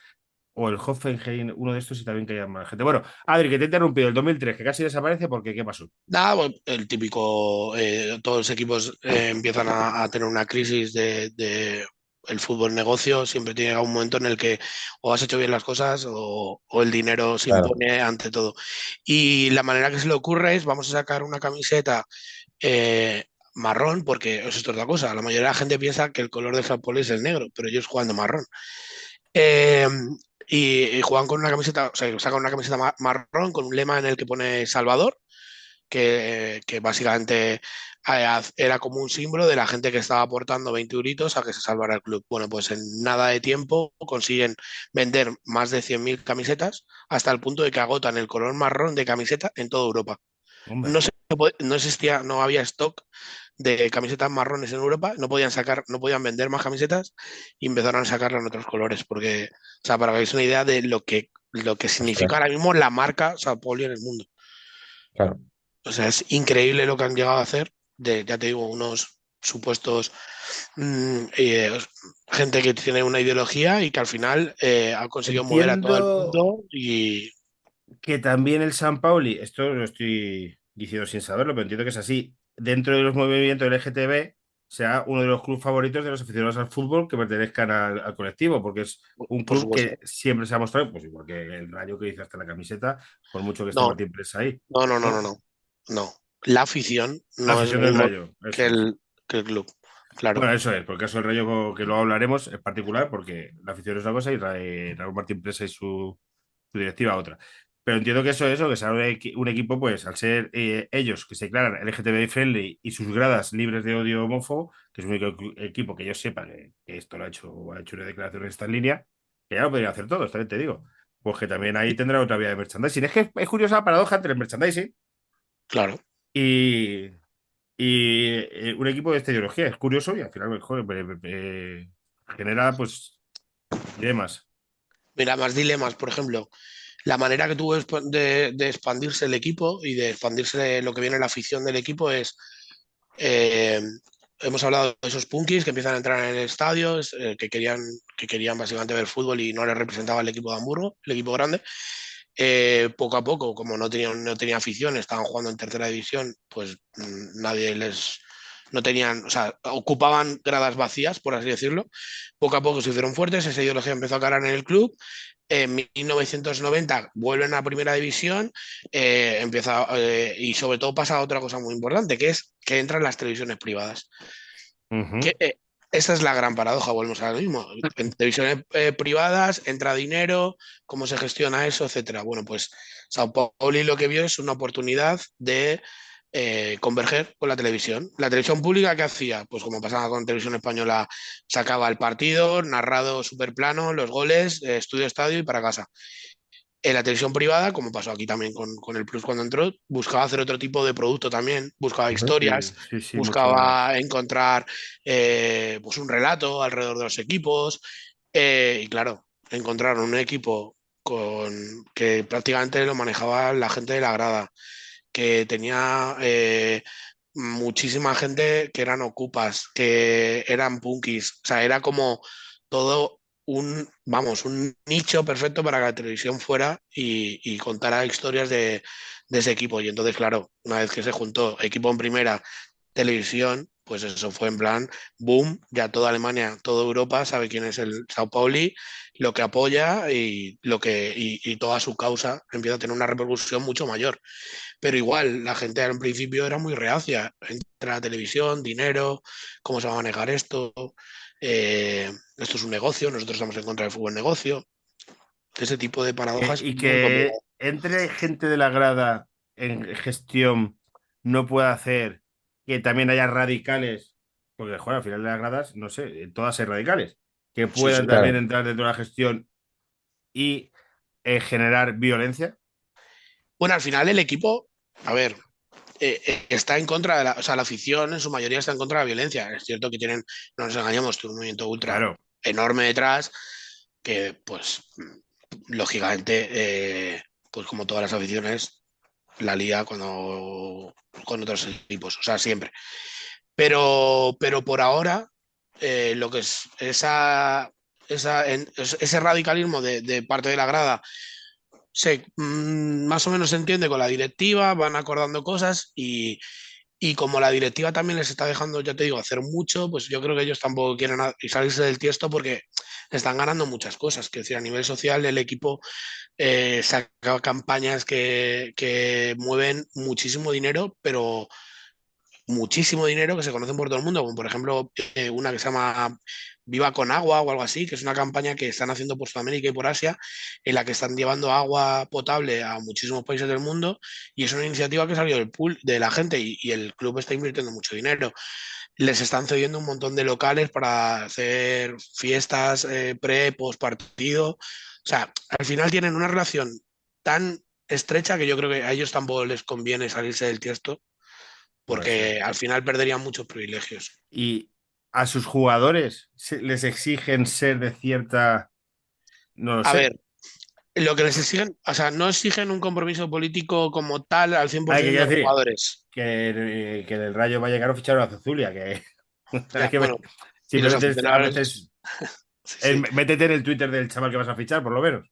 Speaker 2: O el Hoffenheim, uno de estos y también caía más gente. Bueno, Adri, que te he interrumpido el 2003, que casi desaparece porque ¿qué pasó?
Speaker 4: Nada, bueno, el típico, eh, todos los equipos eh, empiezan a, a tener una crisis de, de el fútbol negocio, siempre tiene un momento en el que o has hecho bien las cosas o, o el dinero se
Speaker 3: Claro.
Speaker 4: impone ante todo. Y la manera que se le ocurre es vamos a sacar una camiseta eh, marrón, porque eso es otra cosa. La mayoría de la gente piensa que el color de Paulo es el negro, pero ellos juegan de marrón. Eh, y, y juegan con una camiseta, o sea, sacan una camiseta ma- marrón con un lema en el que pone Salvador, que, que básicamente eh, era como un símbolo de la gente que estaba aportando 20 euritos a que se salvara el club. Bueno, pues en nada de tiempo consiguen vender más de 100.000 camisetas hasta el punto de que agotan el color marrón de camiseta en toda Europa.
Speaker 2: Hombre,
Speaker 4: No, se po- no existía, no había stock de camisetas marrones en Europa, no podían sacar, no podían vender más camisetas y empezaron a sacarlas en otros colores, porque, o sea, para que veáis una idea de lo que, lo que significa ahora mismo la marca Sao Paulo en el mundo.
Speaker 3: Claro.
Speaker 4: O sea, es increíble lo que han llegado a hacer, de, ya te digo, unos supuestos mm, eh, gente que tiene una ideología y que al final eh, ha conseguido mover a todo el mundo y
Speaker 2: que también el San Pauli, esto lo estoy diciendo sin saberlo, pero entiendo que es así, dentro de los movimientos LGTB, sea uno de los clubes favoritos de los aficionados al fútbol que pertenezcan al, al colectivo, porque es un club que siempre se ha mostrado, pues igual que el rayo que dice hasta la camiseta, por mucho que esté
Speaker 4: No.
Speaker 2: Martín Presa ahí.
Speaker 4: No, no, no, no, no. No. La afición
Speaker 2: La
Speaker 4: no
Speaker 2: afición
Speaker 4: es
Speaker 2: del rayo. eso
Speaker 4: que el, que el club. Claro.
Speaker 2: Bueno, eso es, por el caso del Rayo que luego hablaremos, es particular porque la afición es una cosa y eh, Raúl Martín Presa y su, su directiva otra. Pero entiendo que eso es eso, que sea un, equi- un equipo, pues, al ser eh, ellos que se declaran LGTBI friendly y sus gradas libres de odio homófobo, que es el único equi- equipo que yo sepa que, que esto lo ha hecho, o ha hecho una declaración en esta línea, que ya lo podrían hacer todos, también te digo. Pues que también ahí tendrá otra vía de merchandising. Es que es curiosa la paradoja entre el merchandising
Speaker 4: Claro.
Speaker 2: Y, y eh, un equipo de esta ideología es curioso y al final joder, eh, genera pues dilemas.
Speaker 4: Mira, más dilemas, por ejemplo, la manera que tuvo de, de expandirse el equipo y de expandirse lo que viene la afición del equipo es, eh, hemos hablado de esos punkis que empiezan a entrar en el estadio, es, eh, que, querían, que querían básicamente ver fútbol y no les representaba el equipo de Hamburgo, el equipo grande. Eh, poco a poco, como no tenían, no tenía afición, estaban jugando en tercera división, pues mm, nadie les... No tenían, o sea, ocupaban gradas vacías, por así decirlo. Poco a poco se hicieron fuertes, esa ideología empezó a calar en el club en 1990 vuelven a primera división eh, empieza, eh, y sobre todo pasa otra cosa muy importante, que es que entran las televisiones privadas. Que, esa es la gran paradoja, volvemos a lo mismo. En televisiones eh, privadas entra dinero, cómo se gestiona eso, etcétera. Bueno, pues Sao Paulo lo que vio es una oportunidad de eh, converger con la televisión. La televisión pública, ¿qué hacía? Pues como pasaba con televisión española, sacaba el partido, narrado súper plano, los goles, eh, estudio estadio y para casa. En la televisión privada, como pasó aquí también con, con el Plus cuando entró, buscaba hacer otro tipo de producto también, buscaba historias,
Speaker 2: Sí, sí,
Speaker 4: buscaba encontrar eh, pues un relato alrededor de los equipos eh, y claro, encontraron un equipo con que prácticamente lo manejaba la gente de la grada, que tenía eh, muchísima gente que eran ocupas, que eran punkis, o sea, era como todo un, vamos, un nicho perfecto para que la televisión fuera y, contara historias de, ese equipo. Y entonces, claro, una vez que se juntó equipo en primera, televisión, pues eso fue en plan, boom, ya toda Alemania, toda Europa sabe quién es el Sao Pauli, lo que apoya y, lo que, y, toda su causa empieza a tener una repercusión mucho mayor. Pero igual, la gente al principio era muy reacia. Entra a la televisión, dinero, cómo se va a manejar esto, eh, esto es un negocio, nosotros estamos en contra del fútbol negocio. Ese tipo de
Speaker 2: Eh,
Speaker 4: paradojas
Speaker 2: y
Speaker 4: muy
Speaker 2: que entre gente de la grada en gestión no puede hacer que también haya radicales, porque joder, al final de las gradas, no sé, todas hay radicales, que
Speaker 4: Sí,
Speaker 2: puedan
Speaker 4: sí.
Speaker 2: también
Speaker 3: Claro.
Speaker 2: entrar dentro de la gestión y eh, generar violencia.
Speaker 4: Bueno, al final el equipo, a ver, eh, eh, está en contra de la, o sea, la afición en su mayoría está en contra de la violencia. Es cierto que tienen, no nos engañamos, tiene un movimiento ultra
Speaker 2: Claro.
Speaker 4: enorme detrás, que pues lógicamente, eh, pues como todas las aficiones, la lía cuando con otros equipos, o sea, siempre. Pero, pero por ahora, eh, lo que es esa, esa, en- ese radicalismo de, de parte de la grada se, mm, más o menos se entiende con la directiva, van acordando cosas y, y como la directiva también les está dejando, ya te digo, hacer mucho, pues yo creo que ellos tampoco quieren salirse del tiesto porque están ganando muchas cosas. Que decir, a nivel social, el equipo eh, saca campañas que, que mueven muchísimo dinero, pero muchísimo dinero que se conocen por todo el mundo, como por ejemplo eh, una que se llama Viva con Agua o algo así, que es una campaña que están haciendo por Sudamérica y por Asia, en la que están llevando agua potable a muchísimos países del mundo y es una iniciativa que salió del pool de la gente y, y el club está invirtiendo mucho dinero. Les están cediendo un montón de locales para hacer fiestas eh, pre, post partido. O sea, al final tienen una relación tan estrecha que yo creo que a ellos tampoco les conviene salirse del tiesto porque al final perderían muchos privilegios.
Speaker 2: Y a sus jugadores les exigen ser de cierta. No lo
Speaker 4: A
Speaker 2: sé.
Speaker 4: ver, lo que les exigen, o sea, no exigen un compromiso político como tal al 100%
Speaker 2: Hay que
Speaker 4: de los jugadores.
Speaker 2: que, que el Rayo va a llegar a fichar a Zuzulia, que,
Speaker 4: Ya,
Speaker 2: que
Speaker 4: bueno, los
Speaker 2: es- a
Speaker 4: Sí, sí,
Speaker 2: métete en el Twitter del chaval que vas a fichar, por lo menos.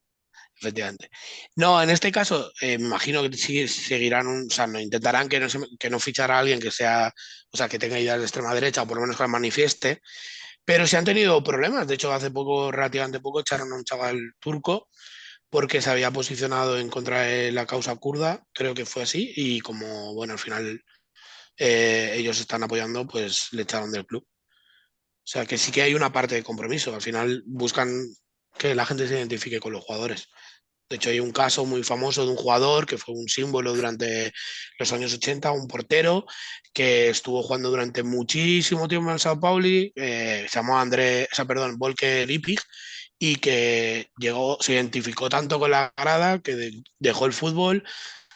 Speaker 4: Efectivamente. No, en este caso, eh, me imagino que sí seguirán, o sea, no intentarán que no, se, que no fichara a alguien que sea, o sea, que tenga ideas de extrema derecha o por lo menos que las manifieste, pero se han tenido problemas. De hecho, hace poco, relativamente poco, echaron a un chaval turco porque se había posicionado en contra de la causa kurda, creo que fue así, y como, bueno, al final eh, ellos están apoyando, pues le echaron del club. O sea, que sí que hay una parte de compromiso. Al final buscan que la gente se identifique con los jugadores. De hecho, hay un caso muy famoso de un jugador que fue un símbolo durante los años 80, un portero que estuvo jugando durante muchísimo tiempo en Sao Pauli, eh, se llamó André, o sea, perdón, Volker Lipig, y que llegó, se identificó tanto con la grada que de- dejó el fútbol,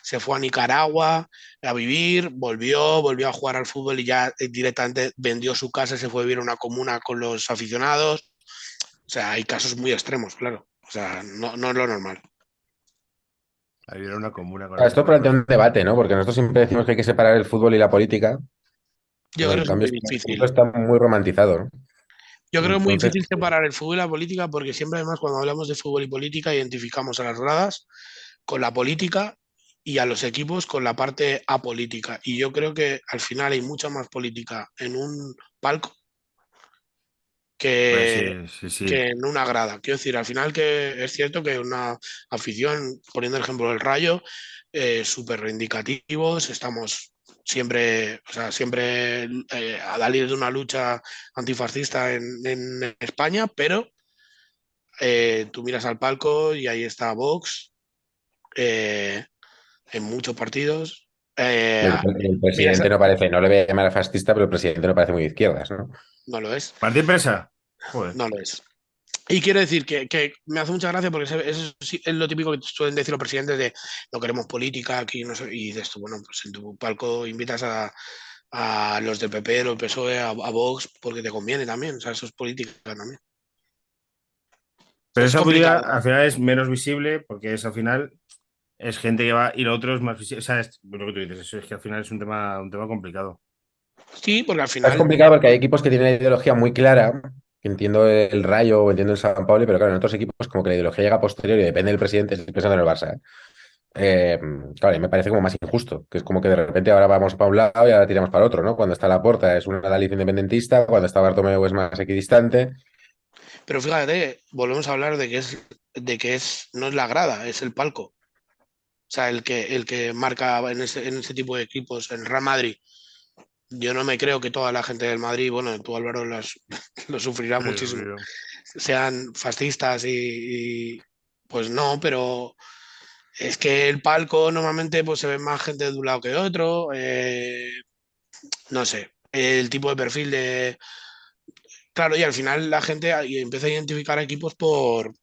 Speaker 4: se fue a Nicaragua a vivir, volvió, volvió a jugar al fútbol y ya directamente vendió su casa se fue a vivir a una comuna con los aficionados. O sea, hay casos muy extremos, claro. O sea, no, no es lo normal.
Speaker 2: A vivir en una comuna con
Speaker 3: Claro, Esto plantea un debate, ¿no? Porque nosotros siempre decimos que hay que separar el fútbol y la política.
Speaker 4: Yo creo que es muy
Speaker 3: esto-
Speaker 4: difícil.
Speaker 3: esto está muy romantizado, ¿no?
Speaker 4: Yo creo muy
Speaker 3: Entonces-
Speaker 4: difícil separar el fútbol y la política porque siempre además cuando hablamos de fútbol y política identificamos a las gradas con la política y a los equipos con la parte apolítica. Y yo creo que al final hay mucha más política en un palco que,
Speaker 2: Pues sí, sí, sí.
Speaker 4: que en una grada. Quiero decir, al final que es cierto que una afición, poniendo el ejemplo del Rayo, eh, súper reivindicativos, estamos siempre, o sea, siempre eh, a salir de una lucha antifascista en, en España, pero eh, tú miras al palco y ahí está Vox eh, en muchos partidos. eh,
Speaker 3: El, el presidente no parece, no le voy a llamar a fascista, pero el presidente no parece muy de izquierdas, ¿no?
Speaker 4: No lo es.
Speaker 2: ¿Partido empresa? Joder.
Speaker 4: No lo es. Y quiero decir que, que me hace mucha gracia porque eso sí es lo típico que suelen decir los presidentes de no queremos política aquí, no sé, y dices tú, bueno, pues en tu palco invitas a, a los del PP, los PSOE, a, a Vox, porque te conviene también, o sea, eso es política también.
Speaker 2: Pero
Speaker 4: Es
Speaker 2: esa política al final es menos visible porque es al final es gente que va y lo otro es más visible. O sea, es lo que tú dices, eso es que al final es un tema, un tema complicado.
Speaker 4: Sí, porque al
Speaker 3: Es
Speaker 4: final,
Speaker 3: complicado porque hay equipos que tienen la ideología muy clara. Entiendo el Rayo o entiendo el San Paulo, pero claro, en otros equipos como que la ideología llega a posteriori y depende del presidente, estoy pensando en el Barça. ¿eh? Eh, claro, y me parece como más injusto, que es como que de repente ahora vamos para un lado y ahora tiramos para otro, ¿no? Cuando está la porta es un análisis independentista, cuando está Bartomeu es más equidistante.
Speaker 4: pero fíjate, volvemos a hablar de que es, de que es, no es la grada, es el palco. O sea, el que, el que marca en ese, en ese tipo de equipos, el Real Madrid. Yo no me creo que toda la gente del Madrid, bueno, tú Álvaro las- lo sufrirá muchísimo, sean fascistas y, y, pues no, pero es que el palco normalmente pues se ve más gente de un lado que de otro, eh, no sé, el tipo de perfil de... Claro, y al final la gente empieza a identificar equipos por...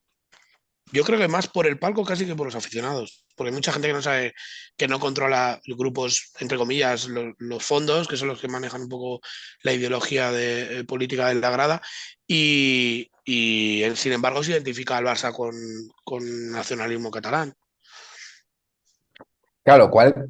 Speaker 4: Yo creo que más por el palco casi que por los aficionados, porque hay mucha gente que no sabe, que no controla grupos, entre comillas, lo- los, fondos, que son los que manejan un poco la ideología de, eh, política de la grada, y, y, sin embargo se identifica al Barça con, con nacionalismo catalán.
Speaker 3: Claro, lo cual,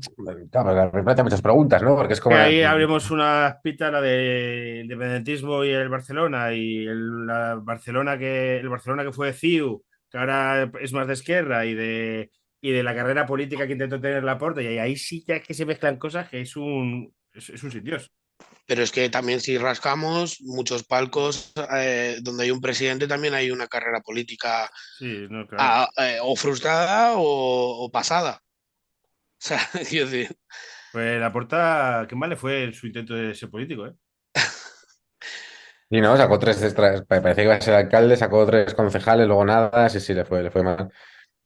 Speaker 3: claro, me plantea muchas preguntas, ¿no? Porque es como...
Speaker 2: Ahí abrimos una pita, la de independentismo y el Barcelona, y el, la Barcelona que, el Barcelona que fue de CIU, que ahora es más de izquierda, y de, y de la carrera política que intentó tener Laporta, y ahí sí ya es que se mezclan cosas que es un, es, es un sin Dios.
Speaker 4: Pero es que también si rascamos muchos palcos eh, donde hay un presidente, también hay una carrera política
Speaker 2: Sí, no, claro.
Speaker 4: ah, eh, o frustrada o, o pasada. O sea, quiero decir,
Speaker 2: Pues Laporta, qué mal le fue su intento de ser político, ¿eh?
Speaker 3: Sí, no, sacó tres extras, pa- parecía que iba a ser alcalde, sacó tres concejales, luego nada, sí, sí, le fue, le fue mal.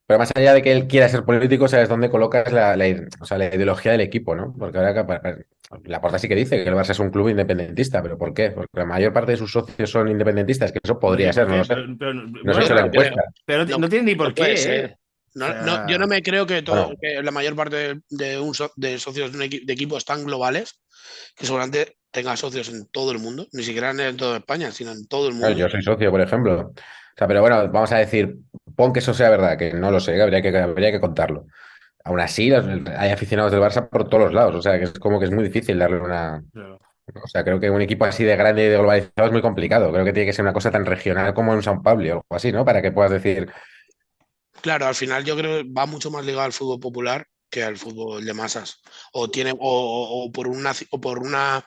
Speaker 3: Pero más allá de que él quiera ser político, sabes dónde colocas la, la ide- o sea, la ideología del equipo, ¿no? Porque ahora que la porta sí que dice que el Barça es un club independentista, pero ¿por qué? Porque la mayor parte de sus socios son independentistas, que eso podría ser, no lo sé.
Speaker 2: Pero,
Speaker 3: No se
Speaker 2: bueno,
Speaker 3: ha hecho la encuesta.
Speaker 2: pero no,
Speaker 4: No,
Speaker 2: no tiene ni por qué,
Speaker 4: ser.
Speaker 2: ¿eh?
Speaker 4: no, no, yo no me creo que, todo,
Speaker 3: Bueno.
Speaker 4: que la mayor parte de, de un so- de socios de, un equi- de equipos tan globales, que seguramente tenga socios en todo el mundo, ni siquiera en toda España, sino en todo el mundo.
Speaker 3: Yo soy socio, por ejemplo. O sea, pero bueno, vamos a decir, pon que eso sea verdad, que no lo sé, habría que, habría que contarlo. Aún así, los- hay aficionados del Barça por todos los lados, o sea, que es como que es muy difícil darle una...
Speaker 2: Claro.
Speaker 3: O sea, creo que un equipo así de grande y de globalizado es muy complicado. Creo que tiene que ser una cosa tan regional como en San Pablo o algo así, ¿no? Para que puedas decir,
Speaker 4: Claro, al final yo creo que va mucho más ligado al fútbol popular que al fútbol de masas. O tiene, o, o- o por una o por una,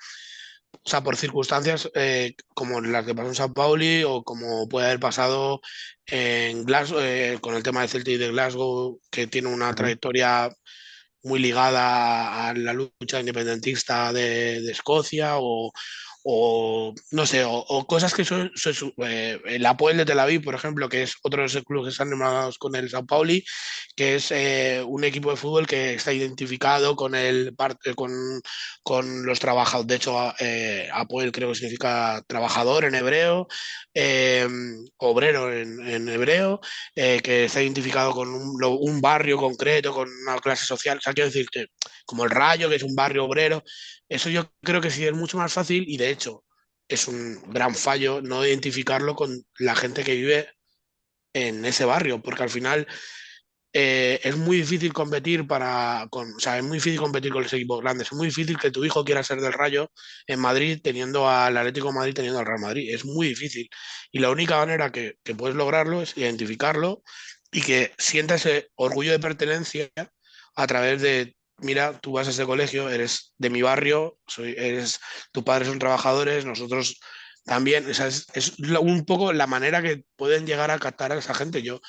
Speaker 4: o sea, por circunstancias eh, como las que pasó en Sao Pauli o como puede haber pasado en Glasgow, eh, con el tema de Celtic de Glasgow, que tiene una trayectoria muy ligada a la lucha independentista de, de Escocia, o, o no sé, o, cosas que son, son eh, el Apoel de Tel Aviv, por ejemplo, que es otro de los clubes que están hermanados con el Sao Pauli, que es eh, un equipo de fútbol que está identificado con el parte con, con los trabajadores. De hecho, eh, Apoel creo que significa trabajador en hebreo, eh, obrero en, en hebreo, eh, que está identificado con un, un barrio concreto, con una clase social. O sea, quiero decir que como el Rayo, que es un barrio obrero, eso yo creo que sí es mucho más fácil y de hecho es un gran fallo no identificarlo con la gente que vive en ese barrio, porque al final eh, es muy difícil competir para, con, o sea, es muy difícil competir con los equipos grandes, es muy difícil que tu hijo quiera ser del Rayo en Madrid teniendo al Atlético Madrid teniendo al Real Madrid, es muy difícil. Y la única manera que, que puedes lograrlo es identificarlo y que sienta ese orgullo de pertenencia a través de mira, tú vas a ese colegio, eres de mi barrio, soy, eres, tus padres son trabajadores, nosotros también, o sea, es, un poco la manera que pueden llegar a captar a esa gente. Yo,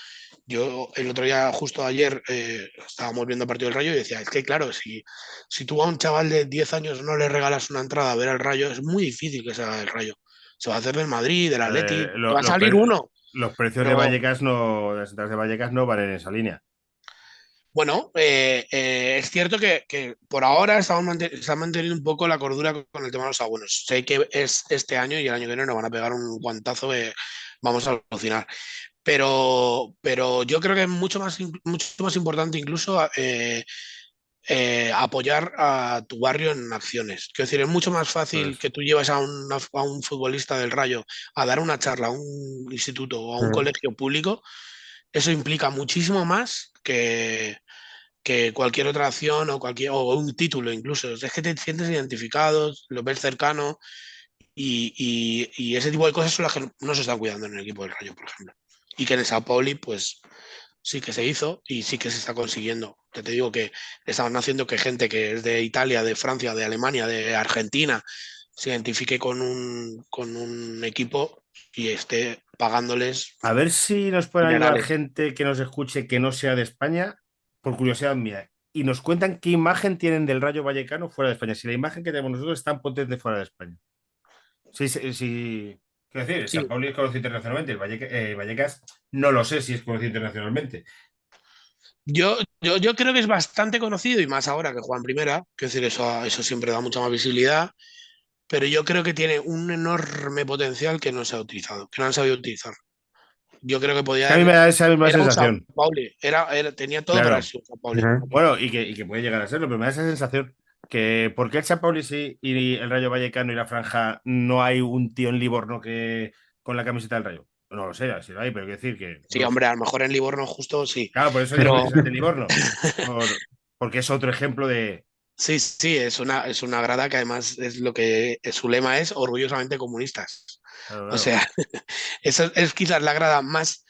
Speaker 4: yo el otro día, justo ayer, eh, estábamos viendo el partido del Rayo y decía, es que claro, si, si tú a un chaval de 10 años no le regalas una entrada a ver al Rayo, es muy difícil que se haga el Rayo. Se va a hacer del Madrid, del Atleti,
Speaker 2: Eh, lo-
Speaker 4: va a salir uno.
Speaker 2: Los precios
Speaker 4: Pero-
Speaker 2: de Vallecas no, las entradas de Vallecas no van en esa línea.
Speaker 4: Bueno, eh, eh, es cierto que, que por ahora estamos mante- están manteniendo un poco la cordura con el tema de los abonos. Sé que es este año y el año que viene nos van a pegar un guantazo que vamos a alucinar. Pero, pero yo creo que es mucho más, mucho más importante incluso eh, eh, apoyar a tu barrio en acciones. Quiero decir, es mucho más fácil
Speaker 2: Pues-
Speaker 4: que tú lleves a, una- a un futbolista del Rayo a dar una charla a un instituto o a un colegio público. Eso implica muchísimo más que, que cualquier otra acción o cualquier o un título incluso. Es que te sientes identificado, lo ves cercano y, y- ese tipo de cosas son las que no se están cuidando en el equipo del Rayo, por ejemplo. Y que en el Sao Pauli, pues sí que se hizo y sí que se está consiguiendo. Ya te digo que estaban haciendo que gente que es de Italia, de Francia, de Alemania, de Argentina, se identifique con un, con un equipo y esté pagándoles.
Speaker 2: A ver si nos pueden ayudar gente que nos escuche que no sea de España, por curiosidad mía, y nos cuentan qué imagen tienen del Rayo Vallecano fuera de España. Si la imagen que tenemos nosotros es tan potente fuera de España. Sí, sí, sí. Quiero decir,
Speaker 4: Sí.
Speaker 2: San Pauli es conocido internacionalmente, el Valleca- eh, Vallecas no lo sé si es conocido internacionalmente.
Speaker 4: Yo, yo, yo creo que es bastante conocido y más ahora que juega en primera, quiero decir, eso, eso siempre da mucha más visibilidad, pero yo creo que tiene un enorme potencial que no se ha utilizado, que no han sabido utilizar. Yo creo que podía
Speaker 2: A mí me da esa misma
Speaker 4: era un
Speaker 2: sensación.
Speaker 4: Sao Pauli, era, era- tenía todo
Speaker 2: Claro.
Speaker 4: para ser un Sao Pauli.
Speaker 3: Ujú.
Speaker 2: Bueno, y que, y que puede llegar a serlo, pero me da esa sensación que ¿por qué el San Pauli sí y el Rayo Vallecano y la Franja no hay un tío en Livorno que con la camiseta del Rayo? No lo sé, si lo hay, pero quiero decir que.
Speaker 4: Sí,
Speaker 2: no-
Speaker 4: hombre, a lo mejor en Livorno justo sí.
Speaker 2: Claro, por eso
Speaker 4: Pero-
Speaker 2: digo precisamente Livorno. Por- porque es otro ejemplo de.
Speaker 4: Sí, sí, es una, es una grada que además es lo que su lema es orgullosamente comunistas.
Speaker 2: claro,
Speaker 4: O sea, esa es quizás la grada más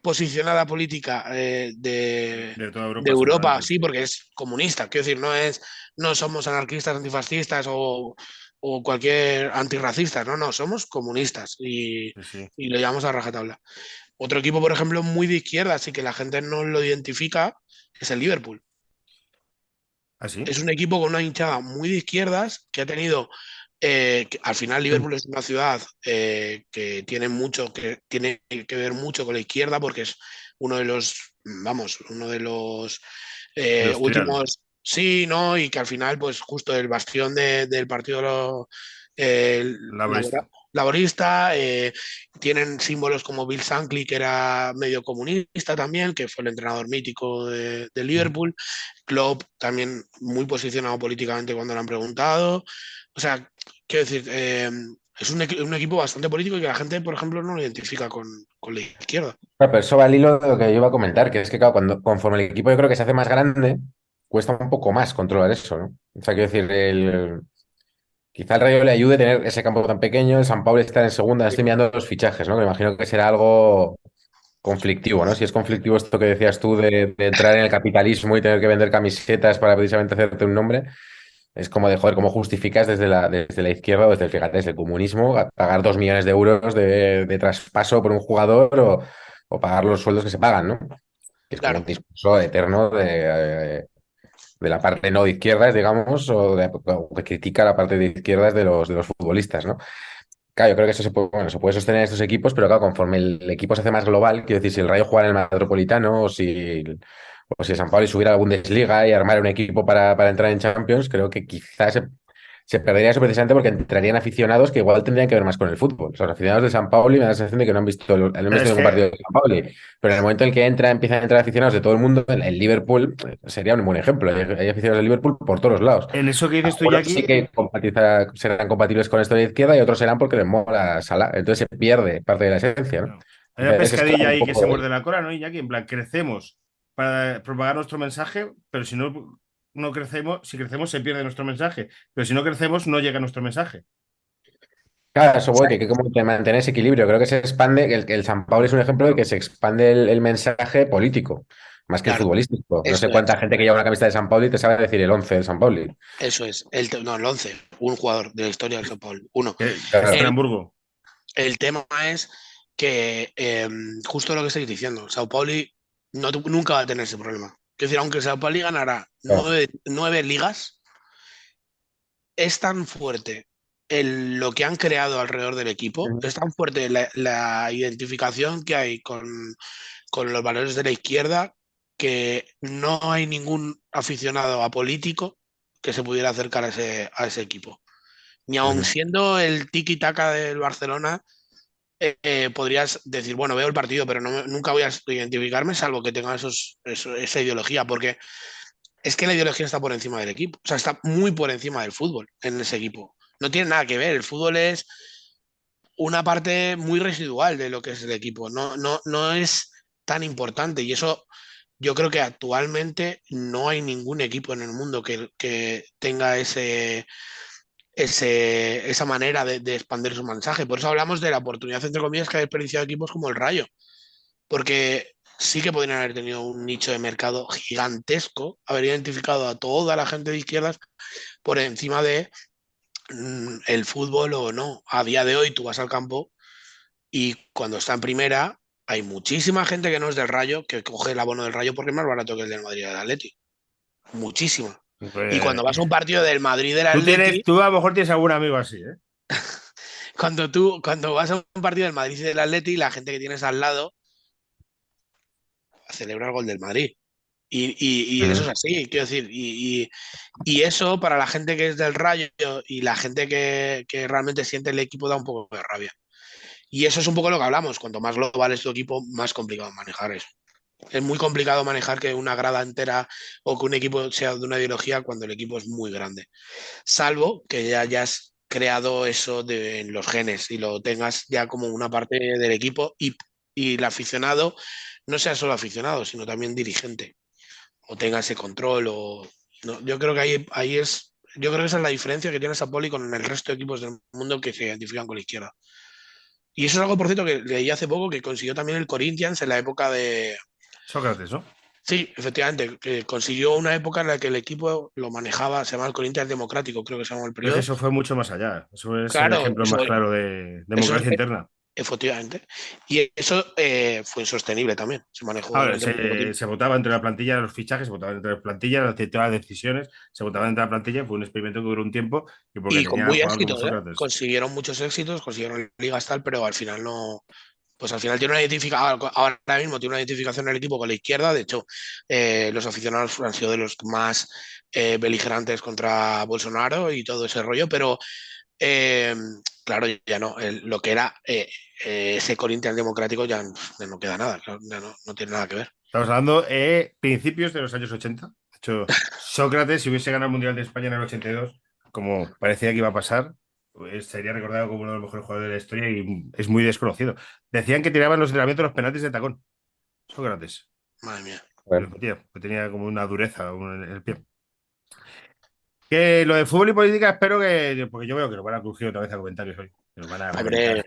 Speaker 4: posicionada política eh, de,
Speaker 2: de toda Europa.
Speaker 4: de Europa, sí, porque es comunista. Quiero decir, no es, no somos anarquistas, antifascistas o, o cualquier antirracista, no, no, somos comunistas y,
Speaker 2: Sí, sí.
Speaker 4: y lo llevamos a rajatabla. Otro equipo, por ejemplo, muy de izquierda, así que la gente no lo identifica, es el Liverpool.
Speaker 2: ¿Ah, sí?
Speaker 4: Es un equipo con una hinchada muy de izquierdas que ha tenido. eh, que al final Liverpool es una ciudad eh, que tiene mucho que tiene que ver mucho con la izquierda porque es uno de los vamos uno de los eh, últimos sí no y que al final pues justo el bastión de- del partido lo- el
Speaker 2: laborista
Speaker 4: eh, tienen símbolos como Bill Shankly que era medio comunista también que fue el entrenador mítico de, Liverpool Klopp también muy posicionado políticamente cuando le han preguntado. O sea, quiero decir, eh, es un, equi- un equipo bastante político y que la gente, por ejemplo, no lo identifica con, con la izquierda.
Speaker 3: Pero eso va al hilo de lo que yo iba a comentar, que es que claro, cuando, conforme el equipo yo creo que se hace más grande, cuesta un poco más controlar eso, ¿no? O sea, quiero decir, el, quizá el Rayo le ayude a tener ese campo tan pequeño, el San Pablo está en segunda, estoy mirando los fichajes, ¿no? Me imagino que será algo conflictivo, ¿no? Si es conflictivo esto que decías tú de, de entrar en el capitalismo y tener que vender camisetas para precisamente hacerte un nombre, es como de, joder, ¿cómo justificas desde la, desde la izquierda o desde el, fíjate, desde el comunismo a pagar dos millones de euros de, de traspaso por un jugador o, o pagar los sueldos que se pagan, ¿no? Que es como un discurso eterno de, eh, de la parte no de izquierdas, digamos, o, de, o que critica la parte de izquierdas de los, de los futbolistas, ¿no? Claro, yo creo que eso se puede, bueno, se puede sostener en estos equipos, pero claro, conforme el equipo se hace más global, quiero decir, si el Rayo juega en el Metropolitano o si, o si el San Pablo subiera a la Bundesliga y armar un equipo para, para entrar en Champions, creo que quizás se, perdería eso precisamente porque entrarían aficionados que igual tendrían que ver más con el fútbol. O sea, los aficionados de San Paulo me da la sensación de que no han visto, el, no han visto
Speaker 2: es
Speaker 3: ningún
Speaker 2: que-
Speaker 3: partido de San Paulo. Pero en el momento en el que entra, empiezan a entrar aficionados de todo el mundo, el, el Liverpool eh, sería un buen ejemplo. Hay, hay aficionados de Liverpool por todos lados.
Speaker 2: En eso que dices tú,
Speaker 3: Algunos
Speaker 2: Jackie,
Speaker 3: sí que serán compatibles con esto de izquierda y otros serán porque les mola Salah. Entonces se pierde parte de la esencia, ¿no?
Speaker 2: hay una pescadilla ahí que se
Speaker 3: de-
Speaker 2: muerde la cola, ¿no, Iñaki? En plan, crecemos para propagar nuestro mensaje, pero si no, no crecemos, si crecemos se pierde nuestro mensaje, pero si no crecemos no llega nuestro mensaje.
Speaker 3: Claro, eso voy, que, que como que mantener ese equilibrio. Creo que se expande, el, el San Pablo es un ejemplo de que se expande el, el mensaje político, más que el futbolístico. No sé cuánta
Speaker 4: es.
Speaker 3: gente que lleva una camiseta de San Pablo y te sabe decir el 11 del San Pablo.
Speaker 4: Eso es. El, no, el 11. Un jugador de la historia del Sao Paulo. Uno.
Speaker 2: Que,
Speaker 3: Claro.
Speaker 4: El-
Speaker 2: Hamburgo.
Speaker 4: El tema es que eh, justo lo que estáis diciendo, Sao Paulo no, nunca va a tener ese problema. Es decir, aunque Sao Paulo ganará
Speaker 3: Claro.
Speaker 4: nueve, nueve ligas, es tan fuerte el, lo que han creado alrededor del equipo, es tan fuerte la, la identificación que hay con, con los valores de la izquierda que no hay ningún aficionado apolítico que se pudiera acercar a ese, a ese equipo. Ni aun siendo el tiki-taka del Barcelona, eh, eh, podrías decir, bueno, veo el partido, pero nunca voy a identificarme salvo que tenga esa ideología, porque es que la ideología está por encima del equipo, o sea, está muy por encima del fútbol en ese equipo. No tiene nada que ver, el fútbol es una parte muy residual de lo que es el equipo, no, no, no es tan importante y eso yo creo que actualmente no hay ningún equipo en el mundo que, que tenga ese, esa manera de, expandir su mensaje. Por eso hablamos de la oportunidad, entre comillas, que ha desperdiciado equipos como el Rayo. Porque sí que podrían haber tenido un nicho de mercado gigantesco, haber identificado a toda la gente de izquierdas por encima de mm, el fútbol o no. A día de hoy tú vas al campo y cuando está en primera hay muchísima gente que no es del Rayo que coge el abono del Rayo porque es más barato que el del Madrid del Atleti. Muchísima. Y cuando vas a un partido del Madrid del
Speaker 2: Eh, tú,
Speaker 4: Atleti,
Speaker 2: tienes, tú a lo mejor tienes algún amigo así, ¿eh?
Speaker 4: cuando tú cuando vas a un partido del Madrid y del Atleti, la gente que tienes al lado celebra el gol del Madrid. Y, y- y eso es así, quiero decir, y, y- y eso para la gente que es del Rayo y la gente que, que realmente siente el equipo da un poco de rabia. Y eso es un poco lo que hablamos, cuanto más global es tu equipo, más complicado manejar eso. Es muy complicado manejar que una grada entera o que un equipo sea de una ideología cuando el equipo es muy grande. Salvo que ya hayas creado eso de, en los genes y lo tengas ya como una parte del equipo y, y el aficionado no sea solo aficionado, sino también dirigente. O tenga ese control. O, no, yo creo que ahí, ahí es. Yo creo que esa es la diferencia que tiene Sapoli con el resto de equipos del mundo que se identifican con la izquierda. Y eso es algo, por cierto, que leí hace poco que consiguió también el Corinthians en la época de,
Speaker 2: Sócrates, ¿no?
Speaker 4: Sí, efectivamente, consiguió una época en la que el equipo lo manejaba, se llama el Corinthians Democrático, creo que se llama el
Speaker 2: Pero
Speaker 4: periodo.
Speaker 2: eso fue mucho más allá. Eso es
Speaker 4: Claro,
Speaker 2: el ejemplo
Speaker 4: eso-
Speaker 2: más claro de democracia
Speaker 4: es-
Speaker 2: interna.
Speaker 4: Efectivamente. Y eso eh, fue insostenible también. Se manejó.
Speaker 2: Ahora, se, se votaba entre la plantilla de los fichajes, se votaba entre las plantillas, las todas las decisiones, se votaba entre la plantilla, fue un experimento que duró un tiempo y porque
Speaker 4: Y con muy éxito, ¿eh? Consiguieron muchos éxitos, consiguieron ligas tal, pero al final no. Pues al final tiene una identificación, ahora mismo tiene una identificación en el equipo con la izquierda. De hecho, eh, los aficionados han sido de los más eh, beligerantes contra Bolsonaro y todo ese rollo, pero eh, claro, ya no. el- lo que era ese Corinthians democrático ya, no queda nada, ya no, no tiene nada que ver.
Speaker 2: Estamos hablando de principios de los años 80. De hecho, Sócrates, si hubiese ganado el Mundial de España en el 82, como parecía que iba a pasar, pues sería recordado como uno de los mejores jugadores de la historia y es muy desconocido. Decían que tiraban los entrenamientos los penaltis de tacón. Sócrates.
Speaker 4: Madre mía.
Speaker 3: Bueno,
Speaker 2: que tenía como una dureza en el pie. Que lo de fútbol y política espero que, porque yo veo que nos van a crujir otra vez a comentarios hoy. que nos van a
Speaker 4: Hombre.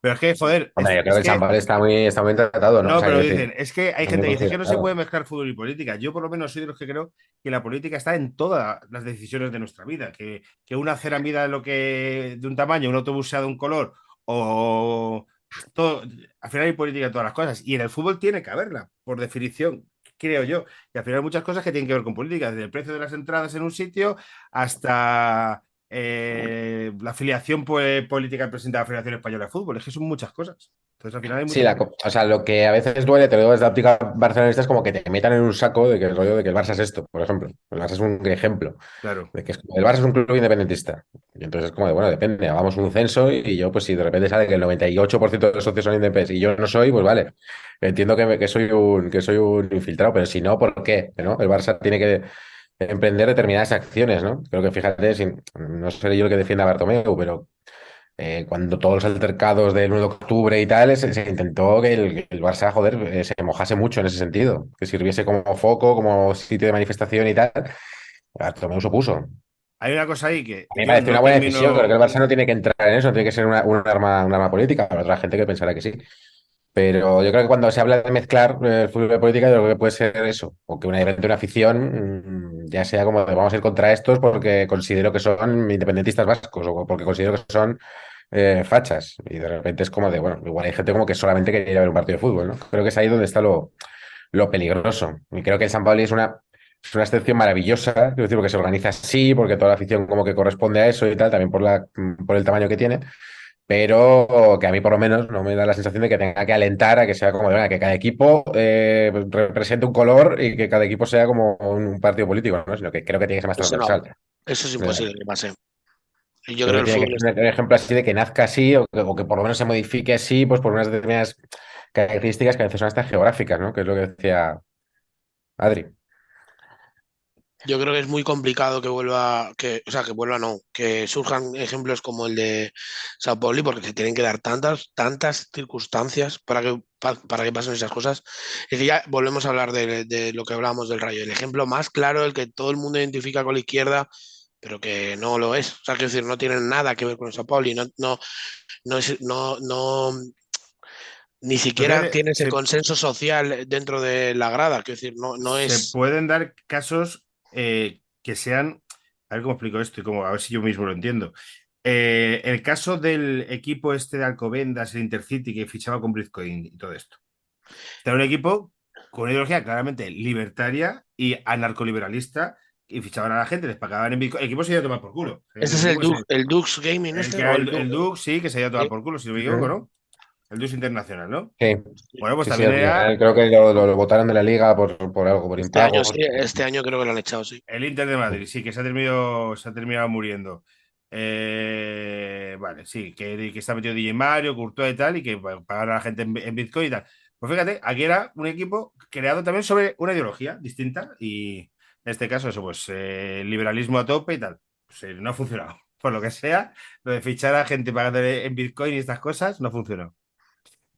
Speaker 2: Pero es que, joder.
Speaker 3: hombre,
Speaker 2: es-
Speaker 3: yo creo
Speaker 2: es
Speaker 3: que el está muy, está muy tratado, ¿no?
Speaker 2: no,
Speaker 3: O sea,
Speaker 2: pero dicen, es que hay gente que dice que no se puede mezclar fútbol y política. Yo por lo menos soy de los que creo que la política está en todas las decisiones de nuestra vida. Que, que una acera mida de lo que de un tamaño, un autobús sea de un color, o todo, al final hay política en todas las cosas. Y en el fútbol tiene que haberla, por definición. creo yo. Y al final hay muchas cosas que tienen que ver con política, desde el precio de las entradas en un sitio hasta eh, la afiliación pues, política del presidente de la Federación Española de Fútbol. Es que son muchas cosas. Entonces, al final hay
Speaker 3: Sí, la o sea, lo que a veces duele, te lo digo desde la óptica barcelonista, es como que te metan en un saco de que el rollo de que el Barça es esto, por ejemplo. El Barça es un ejemplo.
Speaker 2: Claro.
Speaker 3: De que es el Barça es un club independentista. Y entonces es como de, bueno, depende, hagamos un censo y yo, pues si de repente sale que el 98% de los socios son independientes y yo no soy, pues vale. Entiendo que, me- que soy un, que soy un infiltrado, pero si no, ¿por qué? ¿No? El Barça tiene que emprender determinadas acciones, ¿no? Creo que fíjate, sin- no seré yo el que defienda a Bartomeu, pero eh, cuando todos los altercados del 1 de octubre y tal, se, se intentó que el, el Barça, joder, eh, se mojase mucho en ese sentido, que sirviese como foco, como sitio de manifestación y tal. Bartomeu se opuso.
Speaker 2: Hay una cosa ahí que.
Speaker 3: A mí me parece
Speaker 2: no
Speaker 3: una buena
Speaker 2: termino-
Speaker 3: decisión. Creo que el Barça no tiene que entrar en eso, no tiene que ser una, un arma, arma política. Habrá otra gente que pensará que sí. Pero yo creo que cuando se habla de mezclar eh, fútbol la política, yo creo que puede ser eso. O que una, de una afición, mm, ya sea como de vamos a ir contra estos porque considero que son independentistas vascos o porque considero que son eh, fachas. Y de repente es como de, bueno, igual hay gente como que solamente quería ir a ver un partido de fútbol, ¿no? Creo que es ahí donde está lo, lo peligroso. Y creo que el San Pauli es una, es una excepción maravillosa, quiero decir, porque se organiza así, porque toda la afición como que corresponde a eso y tal, también por, la, por el tamaño que tiene, pero que a mí por lo menos no me da la sensación de que tenga que alentar a que sea como de, "Venga, que cada equipo eh, represente un color y que cada equipo sea como un, un partido político, ¿no? Sino que creo que tiene que ser más
Speaker 4: Eso no.
Speaker 3: transversal.
Speaker 4: Eso es imposible pase. Y yo
Speaker 3: Creo
Speaker 4: creo
Speaker 3: que
Speaker 4: el
Speaker 3: tiene que ser un ejemplo así de que nazca así o que, o que por lo menos se modifique así, pues por unas determinadas características que a veces son hasta geográficas, ¿no? Que es lo que decía Adri.
Speaker 4: Yo creo que es muy complicado que vuelva, que, o sea, que vuelva no, que surjan ejemplos como el de Sao Paulo, porque se tienen que dar tantas, tantas circunstancias para que, pa- para que pasen esas cosas. Es que ya volvemos a hablar de, de lo que hablábamos del Rayo. El ejemplo más claro, el que todo el mundo identifica con la izquierda, pero que no lo es. O sea, quiero decir, no tiene nada que ver con el Sao Paulo, no, no, no es, no, no, ni siquiera
Speaker 2: Porque
Speaker 4: tiene ese
Speaker 2: se-
Speaker 4: consenso social dentro de la grada. Quiero decir, no, no es.
Speaker 2: Se pueden dar casos eh, que sean. A ver cómo explico esto y cómo, a ver si yo mismo lo entiendo. Eh, el caso del equipo este de Alcobendas, el Intercity, que fichaba con Bitcoin y todo esto. Era un equipo con una ideología claramente libertaria y anarcoliberalista y fichaban a la gente, les pagaban en Bitcoin. El equipo se iba a tomar por culo.
Speaker 4: Ese es el, Dux, el Dux Gaming,
Speaker 2: el,
Speaker 4: este, el
Speaker 2: el,
Speaker 4: Dux-
Speaker 2: sí, que se iba a tomar
Speaker 4: Sí.
Speaker 2: por culo, si no me equivoco, ¿no? El Dux Internacional, ¿no?
Speaker 3: Sí,
Speaker 2: Bueno, pues
Speaker 3: sí,
Speaker 2: también era
Speaker 3: creo que lo, lo- lo votaron de la liga por, por algo, por
Speaker 4: Este
Speaker 3: impago.
Speaker 4: año, sí, este año creo que lo han echado, sí.
Speaker 2: el Inter de Madrid, sí, que se ha terminado, se ha terminado muriendo. Eh, vale, sí, que, que está metido DJ Mario, Courtois y tal, y que pagaron a la gente en, en Bitcoin y tal. Pues fíjate, aquí era un equipo creado también sobre una ideología distinta y en este caso eso, pues eh, liberalismo a tope y tal. Pues eh, no ha funcionado. Por lo que sea, lo de fichar a gente pagando en Bitcoin y estas cosas no funcionó.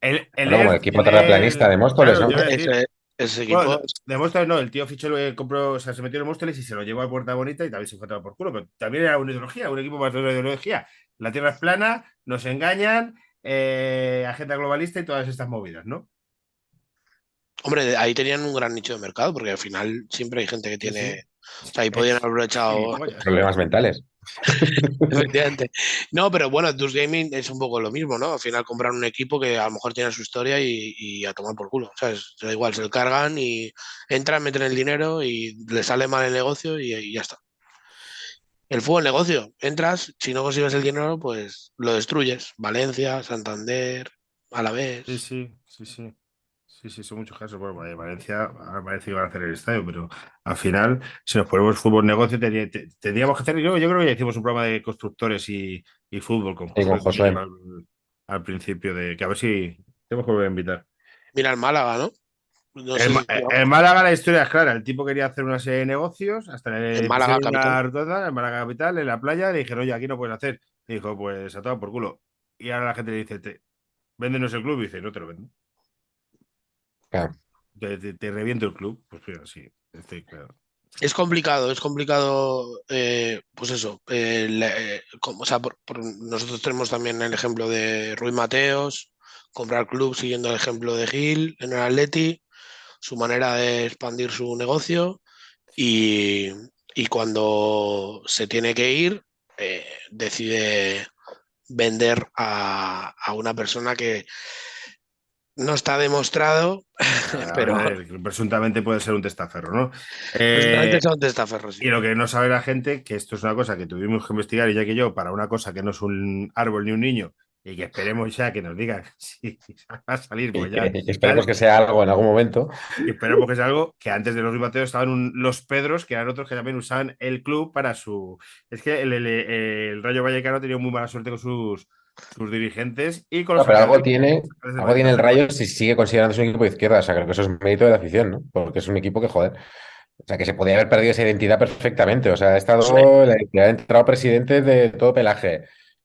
Speaker 2: El, el
Speaker 3: Bueno, como el equipo terraplanista de Móstoles,
Speaker 2: claro,
Speaker 3: ¿no?
Speaker 4: Ese, ese equipo,
Speaker 2: bueno, de Móstoles no, el tío fichó, eh, compró, o sea, se metió en Móstoles y se lo llevó a Puerta Bonita y también se fue por culo, pero también era una ideología, un equipo más de una ideología. La Tierra es plana, nos engañan, eh, agenda globalista y todas estas movidas, ¿no?
Speaker 4: hombre, ahí tenían un gran nicho de mercado, porque al final siempre hay gente que
Speaker 2: Sí,
Speaker 4: tiene. O sea, ahí podían haber echado.
Speaker 3: Problemas mentales.
Speaker 4: Efectivamente. No, pero bueno, Dux Gaming es un poco lo mismo, ¿no? Al final compran un equipo que a lo mejor tiene su historia y, y a tomar por culo. ¿Sabes? Da igual, se lo cargan y entran, meten el dinero y le sale mal el negocio y, y ya está. El fútbol negocio. Entras, si no consigues el dinero, pues lo destruyes. Valencia, Santander, Alavés.
Speaker 2: Sí, sí, sí, sí. Sí, sí, son muchos casos. Bueno, Valencia, ahora parece que van a hacer el estadio, pero al final, si nos ponemos fútbol negocio, tendría- te- tendríamos que hacer. Yo, yo creo que ya hicimos un programa de constructores y, y fútbol con
Speaker 3: Sí, con
Speaker 2: Josué
Speaker 3: Josué.
Speaker 2: al, al principio, de que a ver si tenemos que volver a invitar.
Speaker 4: Mira el Málaga, ¿no? No sé
Speaker 2: El,
Speaker 4: si-
Speaker 2: el Málaga, la historia es clara. El tipo quería hacer una serie de negocios hasta le
Speaker 4: En Málaga capital.
Speaker 2: rotonda, en Málaga Capital, en la playa. Le dijeron, oye, aquí no puedes hacer. Y dijo, pues a todo por culo. Y ahora la gente le dice, te, véndenos el club. Y dice, no te lo vendo.
Speaker 3: Claro.
Speaker 2: Te, te- te reviento el club. Pues mira, sí, estoy claro.
Speaker 4: Es complicado, es complicado, eh, pues eso, eh, le- eh, como- o sea, por- por- nosotros tenemos también el ejemplo de Rui Mateos, comprar club siguiendo el ejemplo de Gil en el Atleti, su manera de expandir su negocio y, y cuando se tiene que ir, eh, decide vender a, a una persona que No está demostrado, pero
Speaker 2: ver, presuntamente puede ser un testaferro, ¿no? Eh,
Speaker 4: son testaferros. sí.
Speaker 2: y lo que no sabe la gente, que esto es una cosa que tuvimos que investigar, y ya que yo, para una cosa que no es un árbol ni un niño, y que esperemos ya que nos digan si va a salir, pues ya.
Speaker 3: Y esperemos que sea algo en algún momento.
Speaker 2: Y esperemos que sea algo que antes de los ribateos estaban un- los Pedros, que eran otros que también usaban el club para su. Es que el, el- el Rayo Vallecano ha tenido muy mala suerte con sus, sus dirigentes y con
Speaker 3: No,
Speaker 2: los
Speaker 3: pero algo tiene, algo tiene el Rayo si sigue considerándose un equipo de izquierda. O sea, creo que eso es mérito de la afición, ¿no? Porque es un equipo que, joder. O sea, que se podía haber perdido esa identidad perfectamente. O sea, ha estado,
Speaker 4: Sí.
Speaker 3: la identidad, ha entrado presidente de todo pelaje.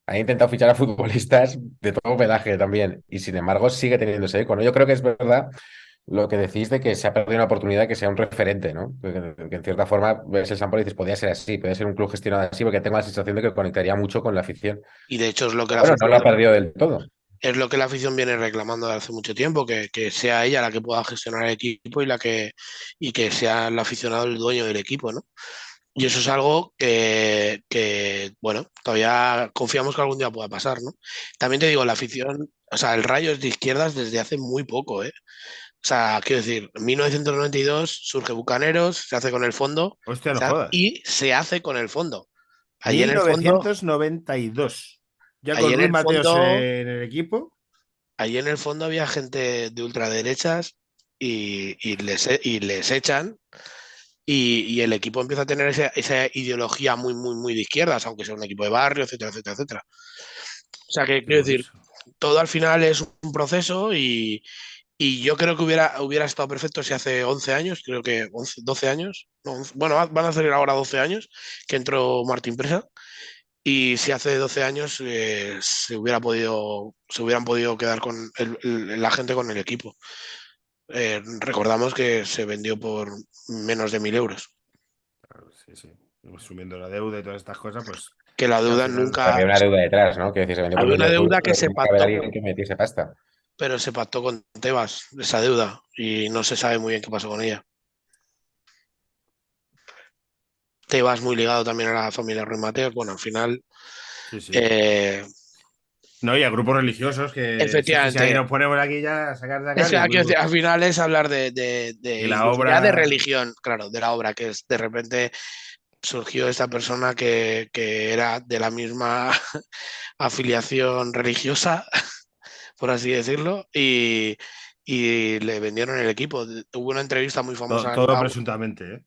Speaker 3: Ha intentado fichar a futbolistas de todo pelaje también. Y sin embargo, sigue teniendo ese eco, ¿no? Yo creo que es verdad lo que decís de que se ha perdido una oportunidad de que sea un referente, ¿no? Que, que en cierta forma ves el San Pablo y dices, podría ser así, podría ser un club gestionado así, porque tengo la sensación de que conectaría mucho con la afición.
Speaker 4: Y de hecho es lo que la
Speaker 3: Bueno, no
Speaker 4: afición-
Speaker 3: lo ha perdido del todo.
Speaker 4: es lo que la afición viene reclamando desde hace mucho tiempo, que, que sea ella la que pueda gestionar el equipo y la que y que sea el aficionado el dueño del equipo, ¿no? Y eso es algo que, que, bueno, todavía confiamos que algún día pueda pasar, ¿no? También te digo, la afición, o sea, el Rayo es de izquierdas desde hace muy poco, ¿eh? O sea, quiero decir, en 1992 surge Bucaneros, se hace con el fondo
Speaker 2: Hostia, no jodas.
Speaker 4: y se hace con el fondo. Ahí en el fondo,
Speaker 2: 1992. Ya con Luis Mateos
Speaker 4: fondo-
Speaker 2: en el equipo.
Speaker 4: ahí en el fondo había gente de ultraderechas y, y les, e- y les echan y, y el equipo empieza a tener esa, esa ideología muy, muy, muy de izquierdas, aunque sea un equipo de barrio, etcétera, etcétera, etcétera. O sea que quiero decir, todo al final es un proceso y, y yo creo que hubiera, hubiera estado perfecto si hace 11 años, creo que 11, 12 años, no, 11, bueno, van a salir ahora 12 años que entró Martín Presa y si hace 12 años eh, se hubiera podido, se hubieran podido quedar con el- el- la gente con el equipo. Eh, recordamos que se vendió por menos de mil euros,
Speaker 2: Claro, sí, sí. Asumiendo la deuda y todas estas cosas, pues.
Speaker 4: que la deuda nunca,
Speaker 3: Había una deuda detrás, ¿no? Que decir, se vendió por
Speaker 4: Había una deuda que
Speaker 3: pero
Speaker 4: se pactó.
Speaker 3: alguien que metiese pasta.
Speaker 4: Pero se pactó con Tebas esa deuda y no se sabe muy bien qué pasó con ella. Tebas muy ligado también a la familia Ruiz Mateos. Bueno, al final,
Speaker 2: Sí, sí.
Speaker 4: eh,
Speaker 2: No, y a grupos religiosos que.
Speaker 4: Efectivamente.
Speaker 2: Si, nos ponemos aquí ya a sacar de acá.
Speaker 4: es que, al final es hablar de, de, de
Speaker 2: Y la obra-
Speaker 4: de religión, claro, de la obra, que es de repente surgió esta persona que, que era de la misma afiliación religiosa, por así decirlo, y, y le vendieron el equipo. Hubo una entrevista muy famosa.
Speaker 2: todo
Speaker 4: la-
Speaker 2: presuntamente, ¿eh?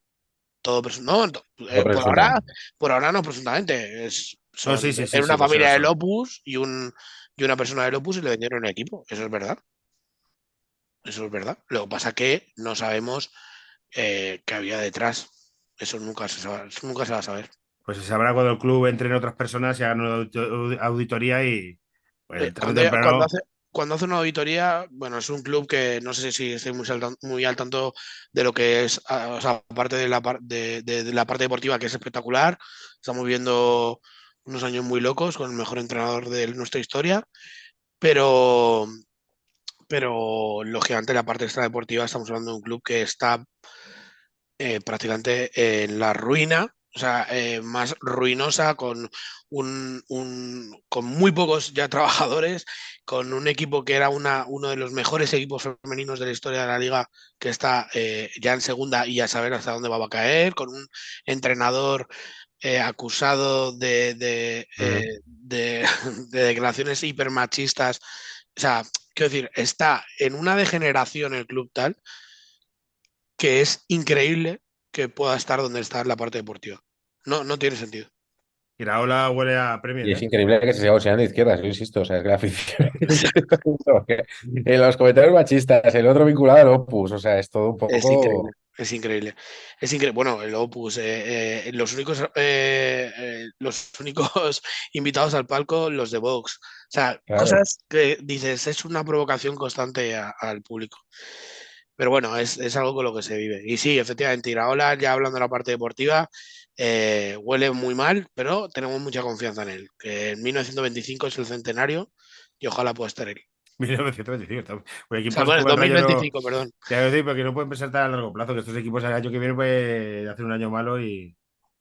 Speaker 4: todo presu- no, eh, por ahora, por ahora no presuntamente. Es, son-
Speaker 2: sí, sí, sí,
Speaker 4: era una
Speaker 2: sí,
Speaker 4: familia del. Opus y un y una persona del Opus y le vendieron el equipo. Eso es verdad. Eso es verdad. Lo que pasa que no sabemos eh, qué había detrás. Eso nunca se sabe, eso nunca se va a saber.
Speaker 2: Pues se sabrá cuando el club entre en otras personas y hagan una audito- auditoría y. Pues,
Speaker 4: Eh, cuando,
Speaker 2: temprano-
Speaker 4: cuando hace, cuando hace una auditoría, bueno, es un club que no sé si estoy muy, saltan- muy al tanto de lo que es, ah, o sea, aparte de la, de, de- de la parte deportiva, que es espectacular. Estamos viendo unos años muy locos con el mejor entrenador de nuestra historia, pero, pero lógicamente la parte extradeportiva estamos hablando de un club que está eh, prácticamente en la ruina, o sea, eh, más ruinosa, con un, un- con muy pocos ya trabajadores, con un equipo que era una, uno de los mejores equipos femeninos de la historia de la liga, que está eh, ya en segunda y a saber hasta dónde va a caer, con un entrenador eh, acusado de, de, eh, de- de declaraciones hipermachistas. O sea, quiero decir, está en una degeneración el club tal que es increíble que pueda estar donde está en la parte deportiva. No, no tiene sentido.
Speaker 2: Iraola huele a Premier.
Speaker 3: Y es
Speaker 2: ¿eh?
Speaker 3: increíble que se siga considerando de izquierdas, yo insisto, o sea, es que la afición... En los comentarios machistas, el otro vinculado al Opus, o sea, es todo un poco...
Speaker 4: Es increíble. Es increíble. Es increíble. Bueno, el Opus, eh, eh, los únicos, eh, eh, los únicos invitados al palco, los de Vox. O sea,
Speaker 3: Claro.
Speaker 4: cosas que dices, es una provocación constante a- al público. Pero bueno, es, es algo con lo que se vive. Y sí, efectivamente, Iraola, ya hablando de la parte deportiva, eh, huele muy mal, pero tenemos mucha confianza en él. Que en 1925 es el centenario y ojalá pueda estar él.
Speaker 2: 1925. estamos- Un
Speaker 4: O sea, bueno,
Speaker 2: como el Rayo no-
Speaker 4: 2025, perdón.
Speaker 2: Te voy a decir, porque no pueden pensar tan a largo plazo, que estos equipos el año que viene puede hacer un año malo y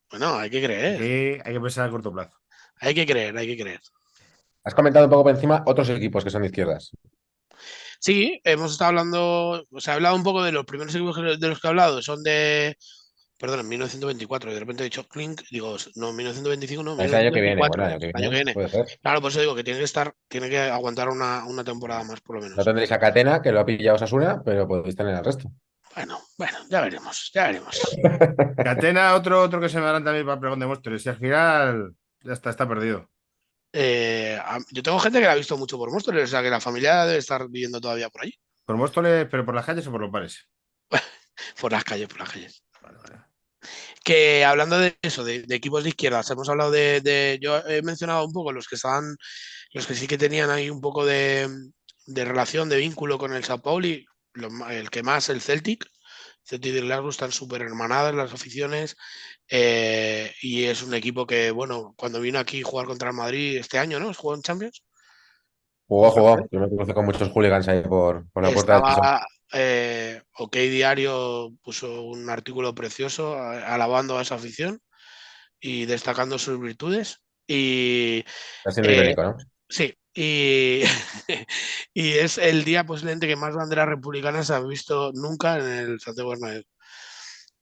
Speaker 4: Bueno, hay que creer.
Speaker 2: aquí hay que pensar a corto plazo.
Speaker 4: Hay que creer, hay que creer.
Speaker 3: Has comentado un poco por encima otros equipos que son de izquierdas.
Speaker 4: Sí, hemos estado hablando, o sea, he hablado un poco de los primeros equipos de los que he hablado, son de, perdón, en 1924, y de repente he dicho Clink, digo, no, 1925, no,
Speaker 3: Es el año que viene,
Speaker 4: 1924,
Speaker 3: bueno, el año que viene.
Speaker 4: Claro, por eso digo que tiene que estar, tiene que aguantar una, una temporada más, por lo menos.
Speaker 3: No tendréis a Catena, que lo ha pillado Sasuna, pero podéis tener el resto.
Speaker 4: Bueno, bueno, ya veremos, ya veremos.
Speaker 2: Catena, otro, otro que se me darán también para preguntar de Móstoles. Y al final, ya está, está perdido.
Speaker 4: Eh, yo tengo gente que la ha visto mucho por Móstoles, o sea que la familia debe estar viviendo todavía por allí,
Speaker 2: ¿Por Móstoles, pero por las calles o por los bares?
Speaker 4: por las calles, por las calles. Que hablando de eso, de, de equipos de izquierdas, hemos hablado de, de- Yo he mencionado un poco los que estaban. Los que sí que tenían ahí un poco de, de relación, de vínculo con el Sao Pauli. lo el que más, el Celtic. Celtic y Glasgow están súper hermanadas las aficiones. eh, y es un equipo que, bueno, cuando vino aquí a jugar contra el Madrid este año, ¿no? ¿Jugó en Champions?
Speaker 3: Jugó, jugó. Yo me crucé con muchos hooligans ahí por, por la puerta.
Speaker 4: Estaba, eh, OK Diario puso un artículo precioso alabando a esa afición y destacando sus virtudes. Y
Speaker 3: Está siendo
Speaker 4: eh, sí, y, y es el día posiblemente que más banderas republicanas se han visto nunca en el Santiago Bernabéu.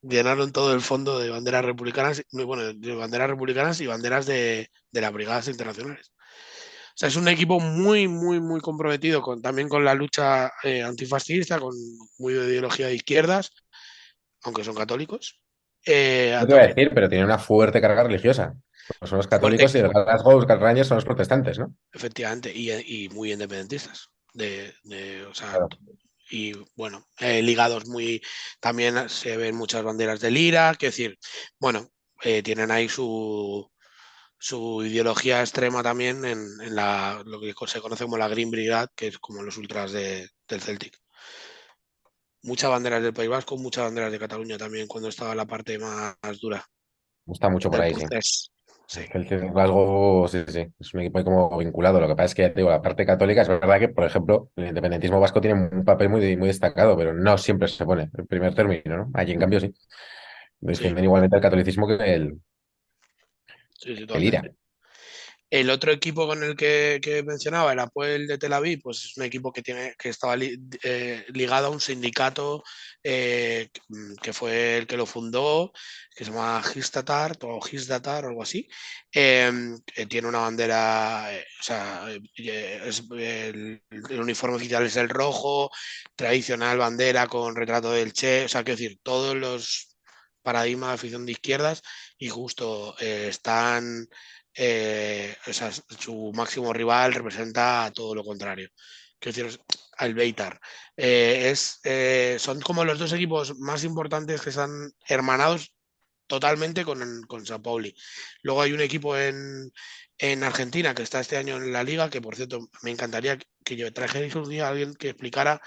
Speaker 4: Llenaron todo el fondo de banderas republicanas, muy bueno, de banderas republicanas y banderas de, de las brigadas internacionales. O sea, es un equipo muy, muy, muy comprometido con, también con la lucha eh, antifascista, con muy de ideología de izquierdas, aunque son católicos. Eh,
Speaker 3: No te voy a decir, pero tiene una fuerte carga religiosa. Pues son los católicos y los Glasgow Rangers son los protestantes, ¿no?
Speaker 4: Efectivamente, y, y muy independentistas. De, de, o sea,
Speaker 3: Claro.
Speaker 4: y bueno, eh, ligados muy. También se ven muchas banderas de Lira, que decir, bueno, eh, tienen ahí su, su ideología extrema también en, en la, lo que se conoce como la Green Brigade, que es como los ultras de- del Celtic. Muchas banderas del País Vasco, muchas banderas de Cataluña también, cuando estaba la parte más, dura.
Speaker 3: Está mucho por ahí, sí. El que Glasgow, sí, sí, es un equipo como vinculado. Lo que pasa es que, ya te digo, la parte católica es verdad que, por ejemplo, el independentismo vasco tiene un papel muy, muy destacado, pero no siempre se pone en primer término, ¿no? Allí, en cambio, sí. Defienden igualmente el catolicismo que el,
Speaker 4: Sí, sí,
Speaker 3: el IRA.
Speaker 4: El otro equipo con el que, que mencionaba, el Apoel de Tel Aviv, pues es un equipo que tiene que estaba li- eh, ligado a un sindicato eh, que- mm, que fue el que lo fundó, que se llama Gistatar o Gisdatar o algo así. em, tiene una bandera, eh, o sea, es- el, el uniforme oficial es el rojo, tradicional bandera con retrato del Che, o sea, quiero decir, todos los paradigmas de afición de izquierdas y justo eh, están eh, su máximo rival representa todo lo contrario. Quiero decir, al Beitar. Eh, es, son como los dos equipos más importantes que están hermanados totalmente con, con Sao Pauli. Luego hay un equipo en, en Argentina que está este año en la liga, que por cierto me encantaría que yo trajerais un día a alguien que explicara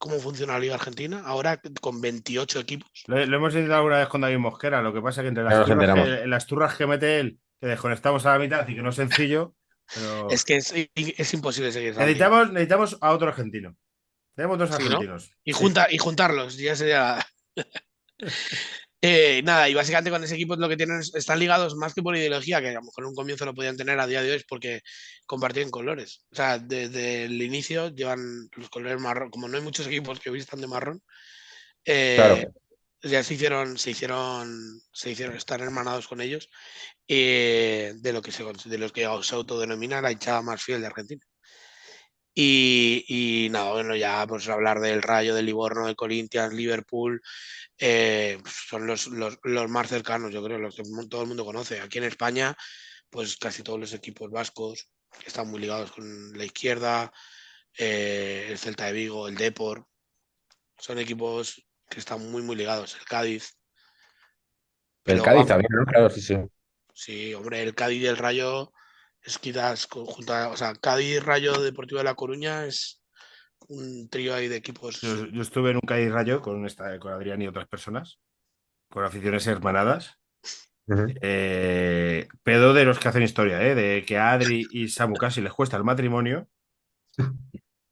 Speaker 4: cómo funciona la liga argentina, ahora con 28 equipos.
Speaker 2: Lo, lo hemos intentado alguna vez con David Mosquera, lo que pasa es que entre las,
Speaker 3: nos
Speaker 2: turras que, las turras que mete él, que desconectamos a la mitad y que no es sencillo, pero
Speaker 4: Es que es, es imposible seguir.
Speaker 2: necesitamos, necesitamos a otro argentino. Tenemos dos
Speaker 4: Sí, ¿no?
Speaker 2: argentinos.
Speaker 4: Y,
Speaker 2: Sí.
Speaker 4: junta, y juntarlos, ya sería. Eh, nada, y básicamente con ese equipo lo que tienen es- están ligados más que por ideología, que a lo mejor en un comienzo lo podían tener a día de hoy, es porque compartían colores. O sea, desde el inicio llevan los colores marrón. Como no hay muchos equipos que vistan de marrón, eh,
Speaker 3: Claro.
Speaker 4: ya se hicieron, se hicieron, se hicieron estar hermanados con ellos eh, de lo que se de los que se autodenomina la hinchada más fiel de Argentina. Y, y nada, bueno, ya pues hablar del Rayo, del Livorno, del Corinthians, Liverpool, eh, son los, los, los más cercanos, yo creo, los que todo el mundo conoce. Aquí en España, pues casi todos los equipos vascos están muy ligados con la izquierda, eh, el Celta de Vigo, el Depor, son equipos que están muy, muy ligados. El Cádiz.
Speaker 3: El
Speaker 4: Pero
Speaker 3: Cádiz
Speaker 4: vamos,
Speaker 3: también, ¿no? Claro, sí, sí.
Speaker 4: Sí, hombre, el Cádiz y el Rayo es quizás conjunta, o sea, Cádiz, Rayo Deportivo de La Coruña es un trío ahí de equipos.
Speaker 2: Yo, yo estuve en un Cádiz Rayo con, esta, con Adrián y otras personas, con aficiones hermanadas. Eh, pedo de los que hacen historia, ¿eh? de que a Adri y Samu casi les cuesta el matrimonio,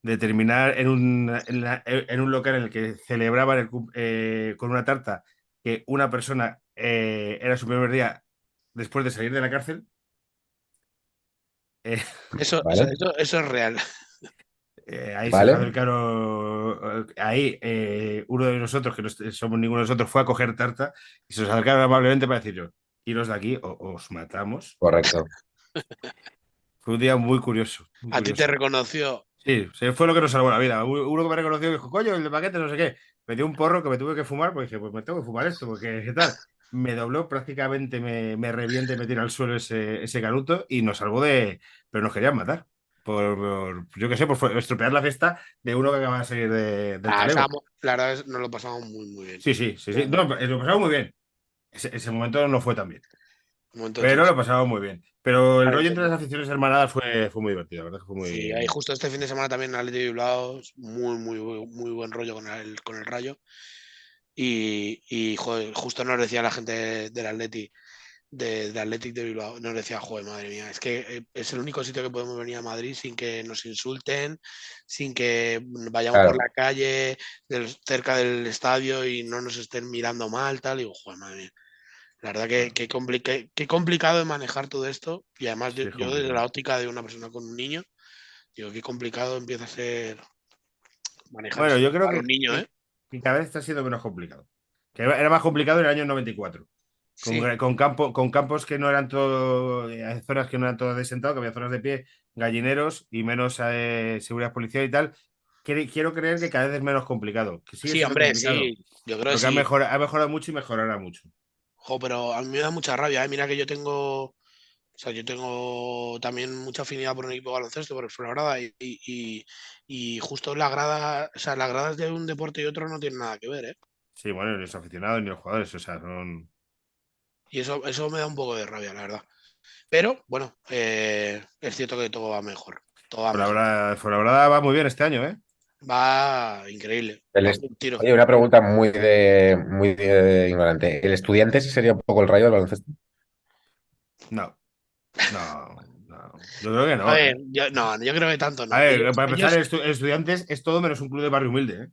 Speaker 2: de terminar en un, en, la- en un local en el que celebraban el eh, con una tarta que una persona eh, era su primer día después de salir de la cárcel. Eh,
Speaker 4: Eso, o
Speaker 3: Vale.
Speaker 4: sea, eso, eso es real.
Speaker 2: Eh, ahí
Speaker 3: Vale.
Speaker 2: se acercaron, eh, ahí eh, uno de nosotros, que no somos ninguno de nosotros, fue a coger tarta y se nos acercaron amablemente para decir yo, iros de aquí o os matamos.
Speaker 3: Correcto.
Speaker 2: Fue un día muy curioso. muy
Speaker 4: A ti te reconoció.
Speaker 2: Sí, fue lo que nos salvó la vida. Uno uno que me reconoció dijo, coño, el de paquete, no sé qué. Me dio un porro que me tuve que fumar, porque dije, pues me tengo que fumar esto, porque ¿qué tal? Me dobló prácticamente, me, me revienta y me tira al suelo ese, ese canuto y nos salvó de. Pero nos querían matar. Por, por- yo qué sé, por estropear la fiesta de uno que acaba de salir de, del
Speaker 4: Ah, estábamos- la verdad es que nos lo pasamos muy, muy bien.
Speaker 2: Sí, sí, sí, sí. No, lo pasamos muy bien. Ese, ese momento no fue tan bien, pero lo pasamos muy bien. Pero el rollo entre las aficiones hermanadas fue, fue muy divertido, la verdad fue muy.
Speaker 4: Sí, ahí justo este fin de semana también Atleti Bilbao, muy, muy, muy, muy buen rollo con el, con el Rayo. Y, y joder, justo nos decía la gente del Atleti, de, de Athletic de Bilbao, nos decía, joder, madre mía, es que eh, es el único sitio que podemos venir a Madrid sin que nos insulten, sin que vayamos
Speaker 3: Claro.
Speaker 4: por la calle del- cerca del estadio y no nos estén mirando mal, tal. Y digo, joder, madre mía. La verdad que, que, compli- que- que complicado de manejar todo esto. Y además
Speaker 2: Sí,
Speaker 4: yo, yo desde la óptica de una persona con un niño, digo, qué complicado empieza a ser manejar
Speaker 2: Bueno, yo creo
Speaker 4: para
Speaker 2: que,
Speaker 4: niños,
Speaker 2: que-
Speaker 4: ¿eh?
Speaker 2: Que cada vez está siendo menos complicado. Que era más complicado en el año 94. Con,
Speaker 4: Sí.
Speaker 2: con, campo, con campos que no eran todo, eh, zonas que no eran todas de sentado, que había zonas de pie, gallineros y menos eh, seguridad policial y tal. Quiero, quiero creer que cada vez es menos complicado. Que
Speaker 4: Sí, hombre,
Speaker 2: complicado,
Speaker 4: sí. Yo creo que
Speaker 2: que ha,
Speaker 4: sí.
Speaker 2: mejorado, ha mejorado mucho y mejorará mucho.
Speaker 4: Jo, pero a mí me da mucha rabia, ¿eh? Mira que yo tengo, o sea, yo tengo también mucha afinidad por un equipo de baloncesto, por el Fuenlabrada, y, y, y, justo la grada, o sea, las gradas de un deporte y otro no tienen nada que ver, ¿eh?
Speaker 2: Sí, bueno, ni los aficionados ni los jugadores, o sea, son.
Speaker 4: Y eso, eso me da un poco de rabia, la verdad. Pero, bueno, eh, es cierto que todo va mejor. Todo va mejor.
Speaker 2: Fuenlabrada Fuenlabrada va muy bien este año, ¿eh?
Speaker 4: Va increíble.
Speaker 3: El
Speaker 4: Va
Speaker 3: est-
Speaker 4: un tiro.
Speaker 3: Oye, una pregunta muy de, muy de ignorante. ¿El estudiante sí sería un poco el rayo del baloncesto?
Speaker 2: No. No, no. Yo creo que no.
Speaker 4: A ver,
Speaker 2: ¿eh?
Speaker 4: yo, no, yo creo que tanto no.
Speaker 2: A ver, para empezar,
Speaker 4: ellos-
Speaker 2: estu- estudiantes es todo menos un club de barrio humilde, ¿eh?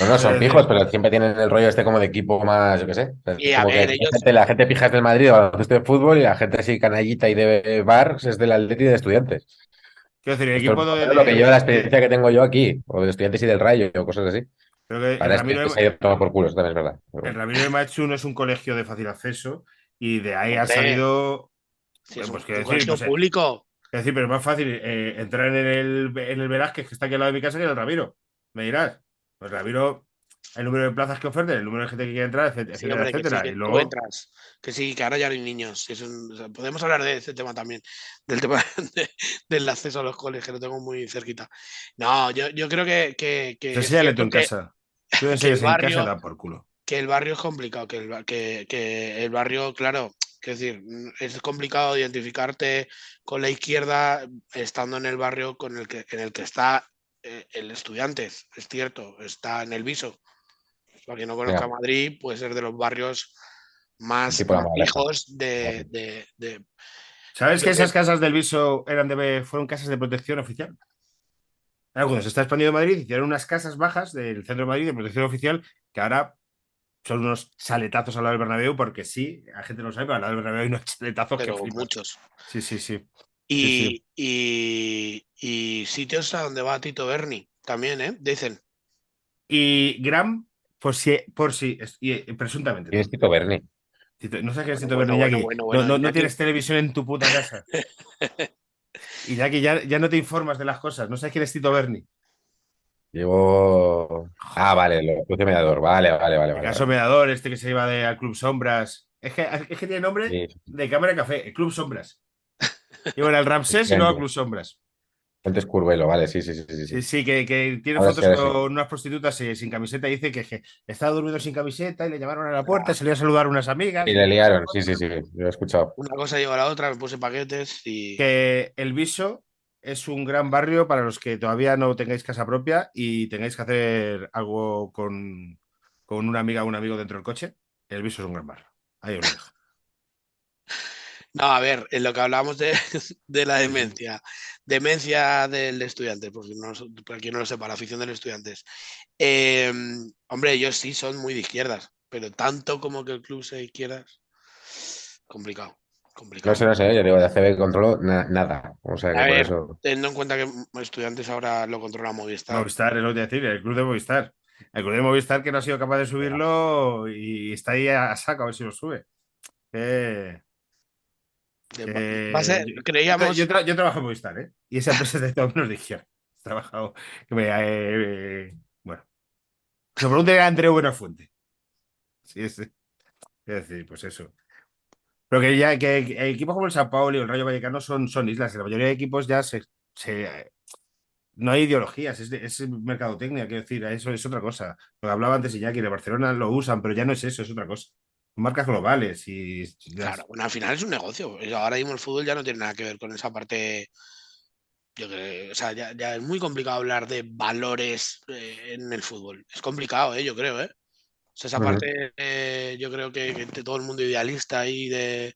Speaker 3: No, no, son
Speaker 2: Eh,
Speaker 3: fijos, pero siempre tienen el rollo este como de equipo más, yo qué sé. O
Speaker 4: Y a
Speaker 3: la
Speaker 4: ellos-
Speaker 3: gente- la gente pija es del Madrid, de baloncesto de fútbol, y la gente así canallita y de bar es del Atleti y de estudiantes.
Speaker 2: Quiero decir, el equipo
Speaker 3: es
Speaker 2: de,
Speaker 3: lo que
Speaker 2: de-
Speaker 3: yo, la
Speaker 2: de-
Speaker 3: experiencia que tengo yo aquí, o de estudiantes y del Rayo, o cosas así.
Speaker 2: creo que el
Speaker 3: es
Speaker 2: Ramiro,
Speaker 3: que se ha ido todo por culo, eso también es verdad. Pero
Speaker 2: el. Ramiro de Machu no es un colegio de fácil acceso y de ahí ha salido.
Speaker 4: Si es
Speaker 2: pues
Speaker 4: un,
Speaker 2: decir, pues, eh,
Speaker 4: público.
Speaker 2: quiero decir, pero es más fácil eh, entrar en el, en el Velázquez, que está aquí al lado de mi casa, que en el Ramiro. Me dirás. Pues Ramiro, el número de plazas que oferten, el número de gente que quiere entrar, etcétera,
Speaker 4: Sí,
Speaker 2: etcétera.
Speaker 4: que sí, que
Speaker 2: Y luego,
Speaker 4: entras. Que sí, que ahora ya no hay niños. Es un- o sea, podemos hablar de ese tema también, del tema de- del acceso a los coles, que lo tengo muy cerquita. No, yo, yo creo que, que, que es
Speaker 2: enséñale tú en casa. Tú enseñas en casa da por culo.
Speaker 4: que el barrio es complicado, que el, que el barrio, claro, es decir, mm, es complicado identificarte con la izquierda estando en el barrio con el que, en el que está eh, el estudiante, es cierto, está en el viso. Para quien no conozca
Speaker 3: Ya.
Speaker 4: Madrid, puede ser de los barrios más fijos de, de- de-
Speaker 2: ¿Sabes que esas casas del Viso eran de, fueron casas de protección oficial? Ahora, cuando se está expandiendo Madrid, hicieron unas casas bajas del centro de Madrid de protección oficial que ahora son unos chaletazos al lado del Bernabéu, porque sí, la gente no lo sabe, pero al lado del Bernabéu hay unos chaletazos
Speaker 4: pero
Speaker 2: que flipas.
Speaker 4: muchos.
Speaker 2: Sí, sí, sí.
Speaker 4: Y,
Speaker 2: Sí,
Speaker 4: y- y sitios a donde va Tito Berni también, ¿eh? Dicen.
Speaker 2: Y Gram, por si, por si, es- y, eh, presuntamente.
Speaker 3: ¿Quién es Tito Berni?
Speaker 2: Tito- no sé qué es Tito
Speaker 4: Bueno,
Speaker 2: Berni,
Speaker 4: bueno,
Speaker 2: Iñaki.
Speaker 4: bueno,
Speaker 2: No-
Speaker 4: bueno,
Speaker 2: no, no
Speaker 4: Iñaki.
Speaker 2: tienes televisión en tu puta casa. Y ya que ya, ya no te informas de las cosas, no sabes quién es Tito Berni.
Speaker 3: Llevo. Ah, vale, lo puse mediador. Vale, vale, vale.
Speaker 2: El
Speaker 3: vale,
Speaker 2: caso
Speaker 3: vale.
Speaker 2: Medador, este que se iba de, al Club Sombras. Es que, es que tiene nombre
Speaker 3: Sí,
Speaker 2: de cámara de café, el Club Sombras. Iban al Ramsés y luego al Club Sombras.
Speaker 3: Fuentes Curvelo, vale, sí, sí, sí, sí, sí.
Speaker 2: Sí, sí, que, que tiene
Speaker 3: Ahora
Speaker 2: fotos con unas prostitutas eh, sin camiseta y dice que, que estaba durmiendo sin camiseta y le llamaron a la puerta, salió a saludar a unas amigas.
Speaker 3: Y le liaron, sí, sí, sí, lo he escuchado.
Speaker 4: Una cosa lleva a la otra, me puse paquetes y.
Speaker 2: Que el Viso es un gran barrio para los que todavía no tengáis casa propia y tengáis que hacer algo con, con una amiga o un amigo dentro del coche. El Viso es un gran barrio. Ahí os lo dejo.
Speaker 4: No, a ver, en lo que hablábamos de, de la demencia, demencia del estudiante, porque no, para quien no lo sepa, la afición del estudiante. es, eh, hombre, ellos sí son muy de izquierdas, pero tanto como que el club sea de izquierdas, complicado. Complicado.
Speaker 3: No sé, no sé, yo digo, de ACB controlo na- nada. O sea que
Speaker 4: A
Speaker 3: por
Speaker 4: ver,
Speaker 3: eso.
Speaker 4: Teniendo en cuenta que Estudiantes ahora lo controla Movistar.
Speaker 2: Movistar, es lo que decir, el club de Movistar. El club de Movistar que no ha sido capaz de subirlo y está ahí a saco a ver si lo sube. Eh, eh,
Speaker 4: va a ser-
Speaker 2: yo-
Speaker 4: creíamos.
Speaker 2: Yo, tra- yo trabajo en Movistar, ¿eh? Y esa empresa es de todos izquierda. He trabajado. que me, eh, bueno. Se pregunte a Andreu Buenafuente. Sí, es, es decir, pues eso. Pero que ya que, equipos como el Sao Paulo y el Rayo Vallecano son, son islas. La mayoría de equipos ya se, no hay ideologías, es, es mercadotecnia, quiero decir, eso es otra cosa. Lo hablaba antes Iñaki, de Barcelona lo usan, pero ya no es eso, es otra cosa. Marcas globales y
Speaker 4: Claro, bueno, al final es un negocio. Ahora mismo el fútbol ya no tiene nada que ver con esa parte. Yo creo, o sea, ya, ya es muy complicado hablar de valores eh, en el fútbol. Es complicado, ¿eh? yo creo, ¿eh? O sea, esa parte, eh, yo creo que, que de todo el mundo idealista y de.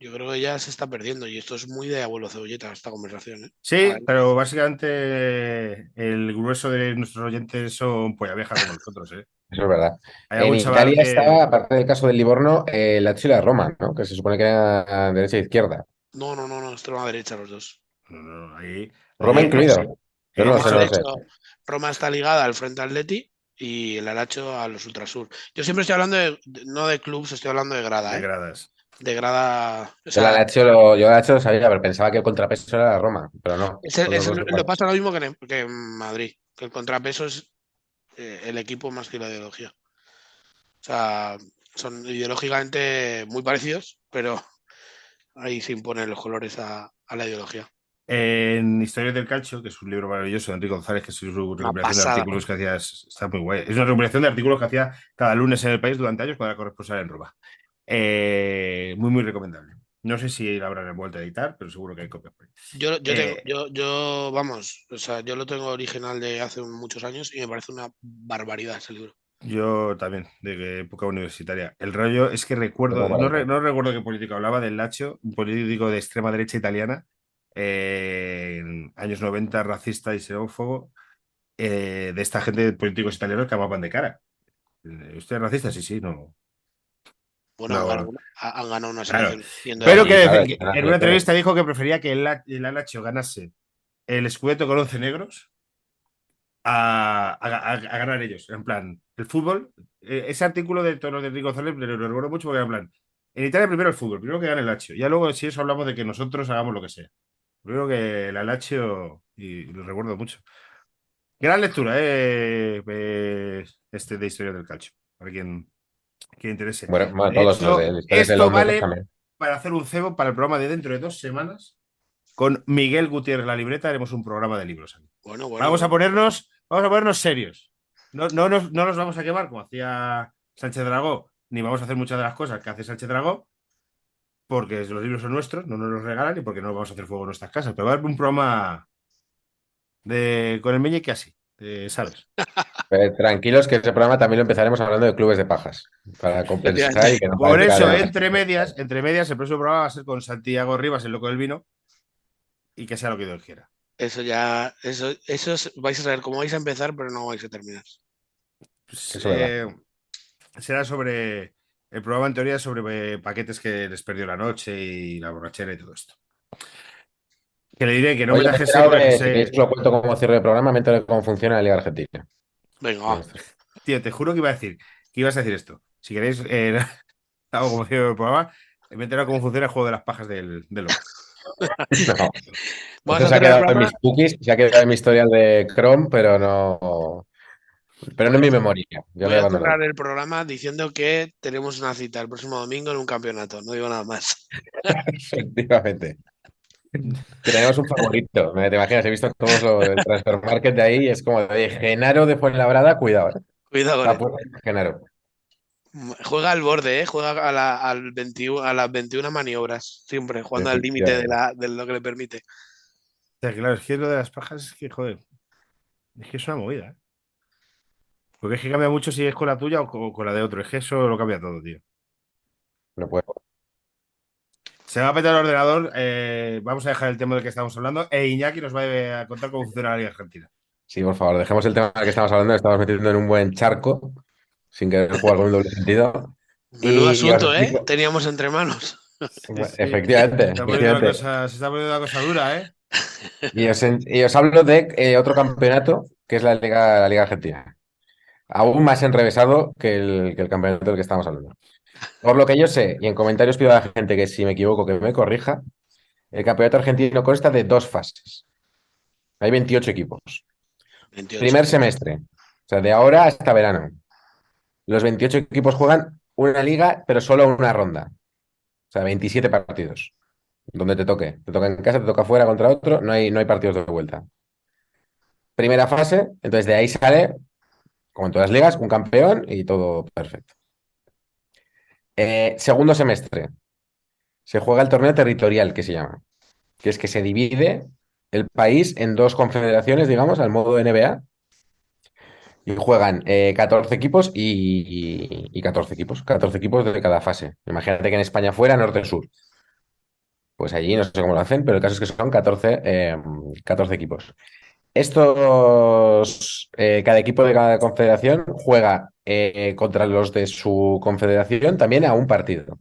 Speaker 4: Yo creo que ya se está perdiendo y esto es muy de abuelo cebolleta, esta conversación, ¿eh?
Speaker 2: Sí,
Speaker 4: Vale.
Speaker 2: pero básicamente el grueso de nuestros oyentes son polla vieja como nosotros, ¿eh?
Speaker 3: Eso es verdad.
Speaker 2: Hay
Speaker 3: En Italia
Speaker 2: que-
Speaker 3: estaba, aparte del caso del Livorno, eh, el Lazio y la Roma, ¿no? Que se supone que era derecha e izquierda.
Speaker 4: No, no, no, no, extrema derecha los dos.
Speaker 2: No, no, ahí-
Speaker 3: Roma incluido. Yo no lo sé, no
Speaker 4: de
Speaker 3: lo sé.
Speaker 4: hecho, Roma está ligada al Frente Atleti y el Alacho a los Ultrasur. Yo siempre estoy hablando de, no de clubs, estoy hablando de grada,
Speaker 2: de
Speaker 4: ¿eh?
Speaker 2: gradas.
Speaker 4: De grada. o
Speaker 3: Yo
Speaker 4: sea,
Speaker 3: la Lazio lo, yo la Lazio lo sabía, pero pensaba que el contrapeso era la Roma, pero no.
Speaker 4: es- es- lo pasa lo mismo que en, que en Madrid, que el contrapeso es eh, el equipo más que la ideología. O sea, son ideológicamente muy parecidos, pero ahí se imponen los colores a, a la ideología.
Speaker 2: En Historias del Calcio, que es un libro maravilloso de Enrique González, que es su recopilación de artículos que hacía, está muy guay. Es una recopilación de artículos que hacía cada lunes en el país durante años cuando era corresponsal en Roma. Eh, muy, muy recomendable. No sé si la habrán vuelto a editar, pero seguro que hay copias.
Speaker 4: Yo, yo, tengo-
Speaker 2: Eh,
Speaker 4: yo, yo, vamos, o sea, yo lo tengo original de hace muchos años y me parece una barbaridad ese libro.
Speaker 2: Yo también, de época universitaria. El rollo es que recuerdo, no, no recuerdo qué político hablaba del Lacho, un político de extrema derecha italiana, eh, en años 90, racista y xenófobo, eh, de esta gente de políticos italianos que amaban de cara. Eh, ¿Usted es racista? Sí, sí, no.
Speaker 4: Bueno,
Speaker 2: No,
Speaker 4: han, ganado, han ganado unas
Speaker 2: Claro. Pero que,
Speaker 3: claro,
Speaker 2: en una entrevista dijo que prefería que el, el Alacho ganase el Scudetto con 11 negros a, a- a- a ganar ellos. En plan, el fútbol, eh, ese artículo de tono de Enrique González me lo recuerdo mucho porque en plan, en Italia primero el fútbol, primero que gane el Lazio. Ya luego, si eso hablamos de que nosotros hagamos lo que sea. Primero que el Lazio, y lo recuerdo mucho. Gran lectura, eh, eh, este de Historia del Calcio, para quien, quien interese.
Speaker 3: Bueno, bueno,
Speaker 2: De
Speaker 3: todos
Speaker 2: hecho,
Speaker 3: los de
Speaker 2: esto
Speaker 3: hombre
Speaker 2: vale
Speaker 3: también.
Speaker 2: para hacer un cebo para el programa de dentro de dos semanas. Con Miguel Gutiérrez la libreta haremos un programa de libros. aquí.
Speaker 4: Bueno, bueno.
Speaker 2: Vamos a ponernos, vamos a ponernos serios. No, no, nos, no nos vamos a quemar como hacía Sánchez Dragó, ni vamos a hacer muchas de las cosas que hace Sánchez Dragó, porque los libros son nuestros, no nos los regalan y porque no vamos a hacer fuego en nuestras casas. Pero va a haber un programa de con el meñique así, de- ¿sabes?
Speaker 3: Pero tranquilos que ese programa también lo empezaremos hablando de clubes de pajas, para compensar y que no
Speaker 2: Por eso, entre medias, entre medias, el próximo programa va a ser con Santiago Rivas, el loco del vino, y que sea lo que Dios quiera.
Speaker 4: Eso ya, eso, eso es- vais a saber cómo vais a empezar, pero no vais a terminar.
Speaker 2: Pues, eh, será sobre el programa en teoría sobre eh, paquetes que les perdió la noche y la borrachera y todo esto. Que le diré que no
Speaker 3: Oye,
Speaker 2: me porque
Speaker 3: de-
Speaker 2: sé-
Speaker 3: si queréis que lo cuento como cierre de programa, me entero de cómo funciona la Liga Argentina.
Speaker 4: Venga.
Speaker 2: Tío, te juro que iba a decir, que ibas a decir esto. Si queréis, eh, hago como cierre del programa, me he enterado cómo funciona el juego de las pajas del, del loco.
Speaker 3: No. Se ha quedado en mis cookies, se ha quedado en mi historial de Chrome, pero no. Pero no en mi memoria. Yo
Speaker 4: Voy a cerrar el programa diciendo que tenemos una cita el próximo domingo en un campeonato. No digo nada más.
Speaker 3: Efectivamente. Tenemos un favorito. ¿me- ¿Te imaginas? He visto todos los del Transfer Market de ahí y es como de Genaro de Fuenlabrada, cuidado. ¿eh?
Speaker 4: Cuidado con
Speaker 3: puerta Genaro.
Speaker 4: Juega al borde, ¿eh? Juega a, la- al 21, a las 21 maniobras. Siempre, jugando al límite de, lo que le permite.
Speaker 2: O sea, claro, es que lo de las pajas es que, joder, es que es una movida. ¿eh? Porque es que cambia mucho si es con la tuya o con, con la de otro. Es que eso lo cambia todo, tío.
Speaker 3: No puedo.
Speaker 2: Se va a petar el ordenador. eh, vamos a dejar el tema del que estamos hablando. E Iñaki nos va a contar cómo funciona la Liga Argentina.
Speaker 3: Sí, por favor, dejemos el tema del que estamos hablando. Estamos metiendo en un buen charco, sin querer jugar con un doble sentido.
Speaker 4: Menudo
Speaker 3: Y
Speaker 4: asunto, ¿eh? Teníamos entre manos.
Speaker 3: Efectivamente.
Speaker 2: Se está, poniendo
Speaker 3: efectivamente.
Speaker 2: cosa, se está poniendo la cosa dura, ¿eh?
Speaker 3: Y os, en- y os hablo de eh, otro campeonato que es la Liga, la Liga Argentina. Aún más enrevesado que el, que el campeonato del que estamos hablando. Por lo que yo sé, y en comentarios pido a la gente que si me equivoco que me corrija, el campeonato argentino consta de dos fases. Hay 28 equipos.
Speaker 4: 28.
Speaker 3: Primer semestre, o sea, de ahora hasta verano. Los 28 equipos juegan una liga, pero solo una ronda. O sea, 27 partidos. Donde te toque. Te toca en casa, te toca fuera contra otro, no hay, no hay partidos de vuelta. Primera fase, entonces de ahí sale, como en todas las ligas, un campeón y todo perfecto. Eh, segundo semestre, se juega el torneo territorial, que se llama, que es que se divide el país en dos confederaciones, digamos, al modo NBA, y juegan eh, 14 equipos y, y 14 equipos, 14 equipos de cada fase. Imagínate que en España fuera norte-sur. Pues allí no sé cómo lo hacen, pero el caso es que son 14, eh, 14 equipos. Estos, eh, cada equipo de cada confederación juega eh, contra los de su confederación también a un partido.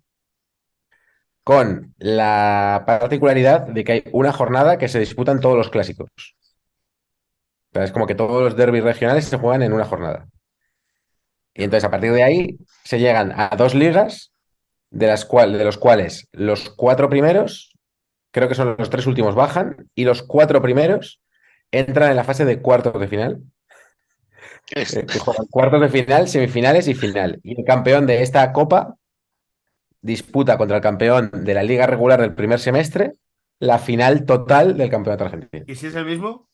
Speaker 3: Con la particularidad de que hay una jornada que se disputan todos los clásicos. O es como que todos los derbis regionales se juegan en una jornada. Y entonces a partir de ahí se llegan a dos ligas, de las de los cuales los cuatro primeros, creo que son los tres últimos, bajan, y los cuatro primeros entran en la fase de cuartos de final.
Speaker 4: Es-
Speaker 3: eh, que juegan cuartos de final, semifinales y final. Y el campeón de esta copa disputa contra el campeón de la liga regular del primer semestre la final total del campeonato argentino.
Speaker 2: ¿Y si es el mismo?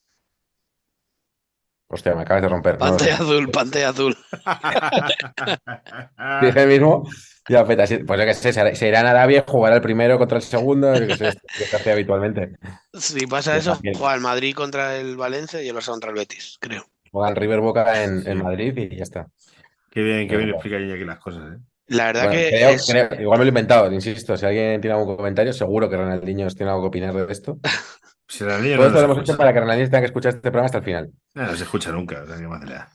Speaker 3: Hostia, me acabas de romper. no.
Speaker 4: Pantalla azul, pantalla azul.
Speaker 3: Dice el mismo, ya peta. sí, Pues yo qué sé, se irán a Arabia, jugará el primero contra el segundo, sé, esto que se hace habitualmente.
Speaker 4: Si pasa eso,
Speaker 3: fácil.
Speaker 4: juega el Madrid contra el Valencia y el Barça contra el Betis, creo.
Speaker 3: Juegan River Boca en, en Madrid y ya está.
Speaker 2: Qué bien, qué bien explica Iñaki las cosas, ¿eh?
Speaker 4: La verdad
Speaker 3: Bueno,
Speaker 4: que
Speaker 3: creo-
Speaker 4: es-
Speaker 3: creo- igual me lo he inventado, insisto. Si alguien tiene algún comentario, seguro que Ronaldinho tiene algo que opinar de esto.
Speaker 2: Si
Speaker 3: Todo
Speaker 2: no,
Speaker 3: esto lo hemos hecho para que Ronaldinho tenga que escuchar este programa hasta el final.
Speaker 2: No, no se escucha nunca, o sea, qué más le da.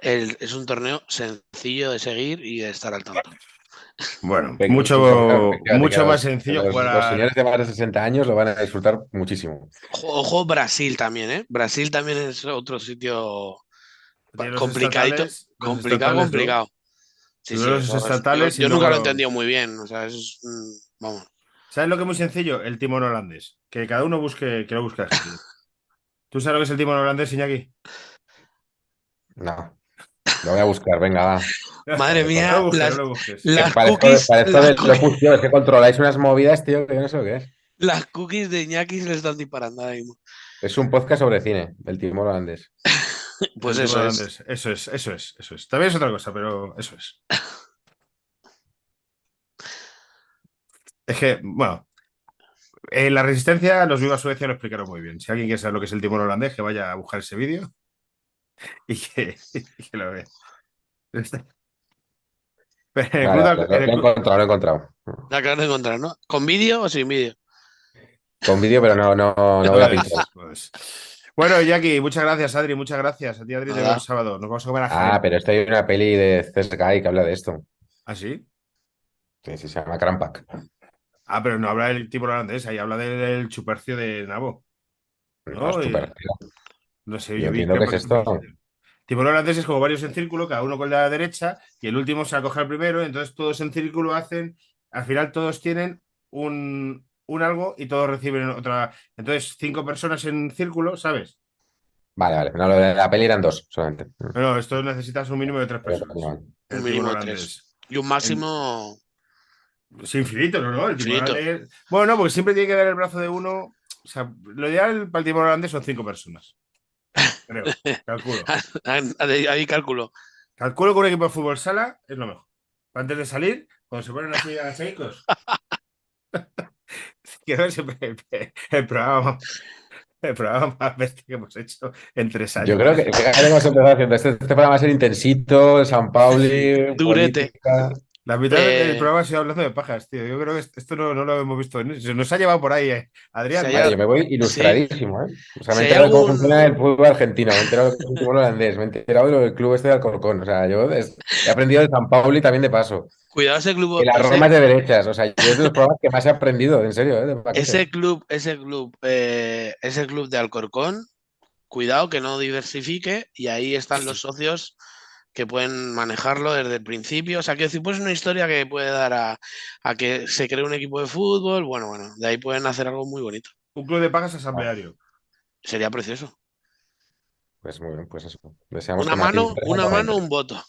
Speaker 4: el- es un torneo sencillo de seguir y de estar al tanto.
Speaker 2: Bueno, mucho,
Speaker 3: Efectivamente,
Speaker 2: mucho más sencillo
Speaker 3: los,
Speaker 2: jugar
Speaker 3: los
Speaker 2: a-
Speaker 3: señores de más de 60 años lo van a disfrutar muchísimo.
Speaker 4: Ojo, Brasil también, ¿eh? Brasil también es otro sitio complicadito, complicado, complicado. Sí, sí,
Speaker 2: los estatales
Speaker 4: yo, yo nunca lo he entendido muy bien. O sea, es, mm, vamos.
Speaker 2: ¿Sabes lo que es muy sencillo? El timón holandés. Que cada uno busque, que lo busque. así. ¿Tú sabes lo que es el timón holandés, Iñaki?
Speaker 3: No. Lo voy a buscar, venga, va.
Speaker 4: Madre
Speaker 2: No
Speaker 4: mía,
Speaker 2: lo busques,
Speaker 4: las-
Speaker 2: no lo busques.
Speaker 4: Las cookies,
Speaker 3: para esto
Speaker 4: las cookies-
Speaker 3: es que controláis unas movidas, tío, que yo no sé lo que es.
Speaker 4: Las cookies de Iñaki se le están disparando ahora mismo.
Speaker 3: Es un podcast sobre cine, el timón holandés.
Speaker 4: Pues eso es.
Speaker 2: holandés. Eso es, eso es, eso es. También es otra cosa, pero eso es. Es que, bueno, en la resistencia, los Viva Suecia lo explicaron muy bien. Si alguien quiere saber lo que es el timón holandés, que vaya a buscar ese vídeo y que, y que lo vea. Pero en el
Speaker 3: Vale,
Speaker 2: club de-
Speaker 3: vale,
Speaker 2: en
Speaker 3: lo,
Speaker 2: el
Speaker 3: lo he encontrado, lo he encontrado.
Speaker 4: La acabas de encontrar, ¿no? ¿Con vídeo o sin vídeo?
Speaker 3: Con vídeo, pero no, no, no voy a
Speaker 2: Pues,
Speaker 3: pinchar.
Speaker 2: pues. Bueno, Jackie, muchas gracias, Adri, muchas gracias. A ti, Adri, te veo el sábado. Nos vamos a comer a
Speaker 3: Ah, pero esto hay una peli de CSGI que habla de esto.
Speaker 2: ¿Ah, sí?
Speaker 3: Sí, sí, se llama Crampack.
Speaker 2: Ah, pero no habla del tipo holandés, ahí habla del, del chupercio de Nabo.
Speaker 3: No,
Speaker 2: No,
Speaker 3: es
Speaker 2: y-
Speaker 3: súper-
Speaker 2: No sé,
Speaker 3: Yo
Speaker 2: yo vi que
Speaker 3: que es esto.
Speaker 2: Tiburón holandés es como varios en círculo, cada uno con la derecha, y el último se acoge al primero, entonces todos en círculo hacen, al final todos tienen un, un algo y todos reciben otra. Entonces, cinco personas en círculo, ¿sabes?
Speaker 3: Vale, vale. No, lo de la peli eran dos solamente.
Speaker 2: Pero esto necesitas un mínimo de tres personas.
Speaker 4: Un mínimo de
Speaker 2: holandés.
Speaker 4: Y un máximo.
Speaker 2: Es infinito, ¿no? no? El tiburón
Speaker 4: Infinito.
Speaker 2: holandés- Bueno, no, porque siempre tiene que dar el brazo de uno. O sea, lo ideal para el tiburón holandés son cinco personas. Creo, calculo.
Speaker 4: Ahí ahí cálculo.
Speaker 2: Calculo que un equipo de fútbol sala es lo mejor. Antes de salir, cuando se ponen así agachadicos. Quiero ver siempre el, el programa, el programa más bestia que hemos hecho en tres años.
Speaker 3: Yo creo que que hemos empezado haciendo. Este, este programa va a ser intensito, San Pauli,
Speaker 4: Durete.
Speaker 3: política.
Speaker 2: La mitad
Speaker 4: Eh,
Speaker 2: del programa ha sido hablando de pajas, tío. Yo creo que esto no, no lo hemos visto. Se nos ha llevado por ahí, eh. Adrián.
Speaker 3: Yo me voy ilustradísimo, ¿eh? O sea, me he
Speaker 4: Si
Speaker 3: enterado de cómo
Speaker 4: algún-
Speaker 3: funciona el fútbol argentino, me he enterado del fútbol holandés, me he enterado del club este de Alcorcón. O sea, yo he aprendido de San Pauli también de paso.
Speaker 4: Cuidado ese club.
Speaker 3: Y la
Speaker 4: ese-
Speaker 3: Roma es de derechas. O sea, yo es de los programas que más he aprendido, en serio, ¿eh? de.
Speaker 4: Ese club, ese club, eh, ese club de Alcorcón, cuidado que no diversifique y ahí están los socios que pueden manejarlo desde el principio. O sea, quiero decir, pues es una historia que puede dar a, a que se cree un equipo de fútbol. Bueno, bueno, de ahí pueden hacer algo muy bonito.
Speaker 2: Un club de pagas asambleario.
Speaker 4: Sería precioso.
Speaker 3: Pues muy bien, pues eso. Deseamos
Speaker 4: Una
Speaker 3: que Martín
Speaker 4: mano, una mano, un voto.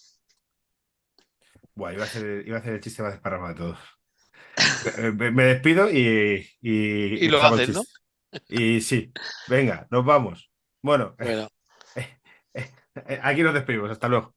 Speaker 2: Buah, iba a ser, iba a ser el chiste más desparramado de todos. Eh, Me, me despido y. Y,
Speaker 4: Y lo haces, ¿no?
Speaker 2: Y sí, venga, nos vamos. Bueno,
Speaker 4: Bueno.
Speaker 2: eh, aquí nos despedimos. Hasta luego.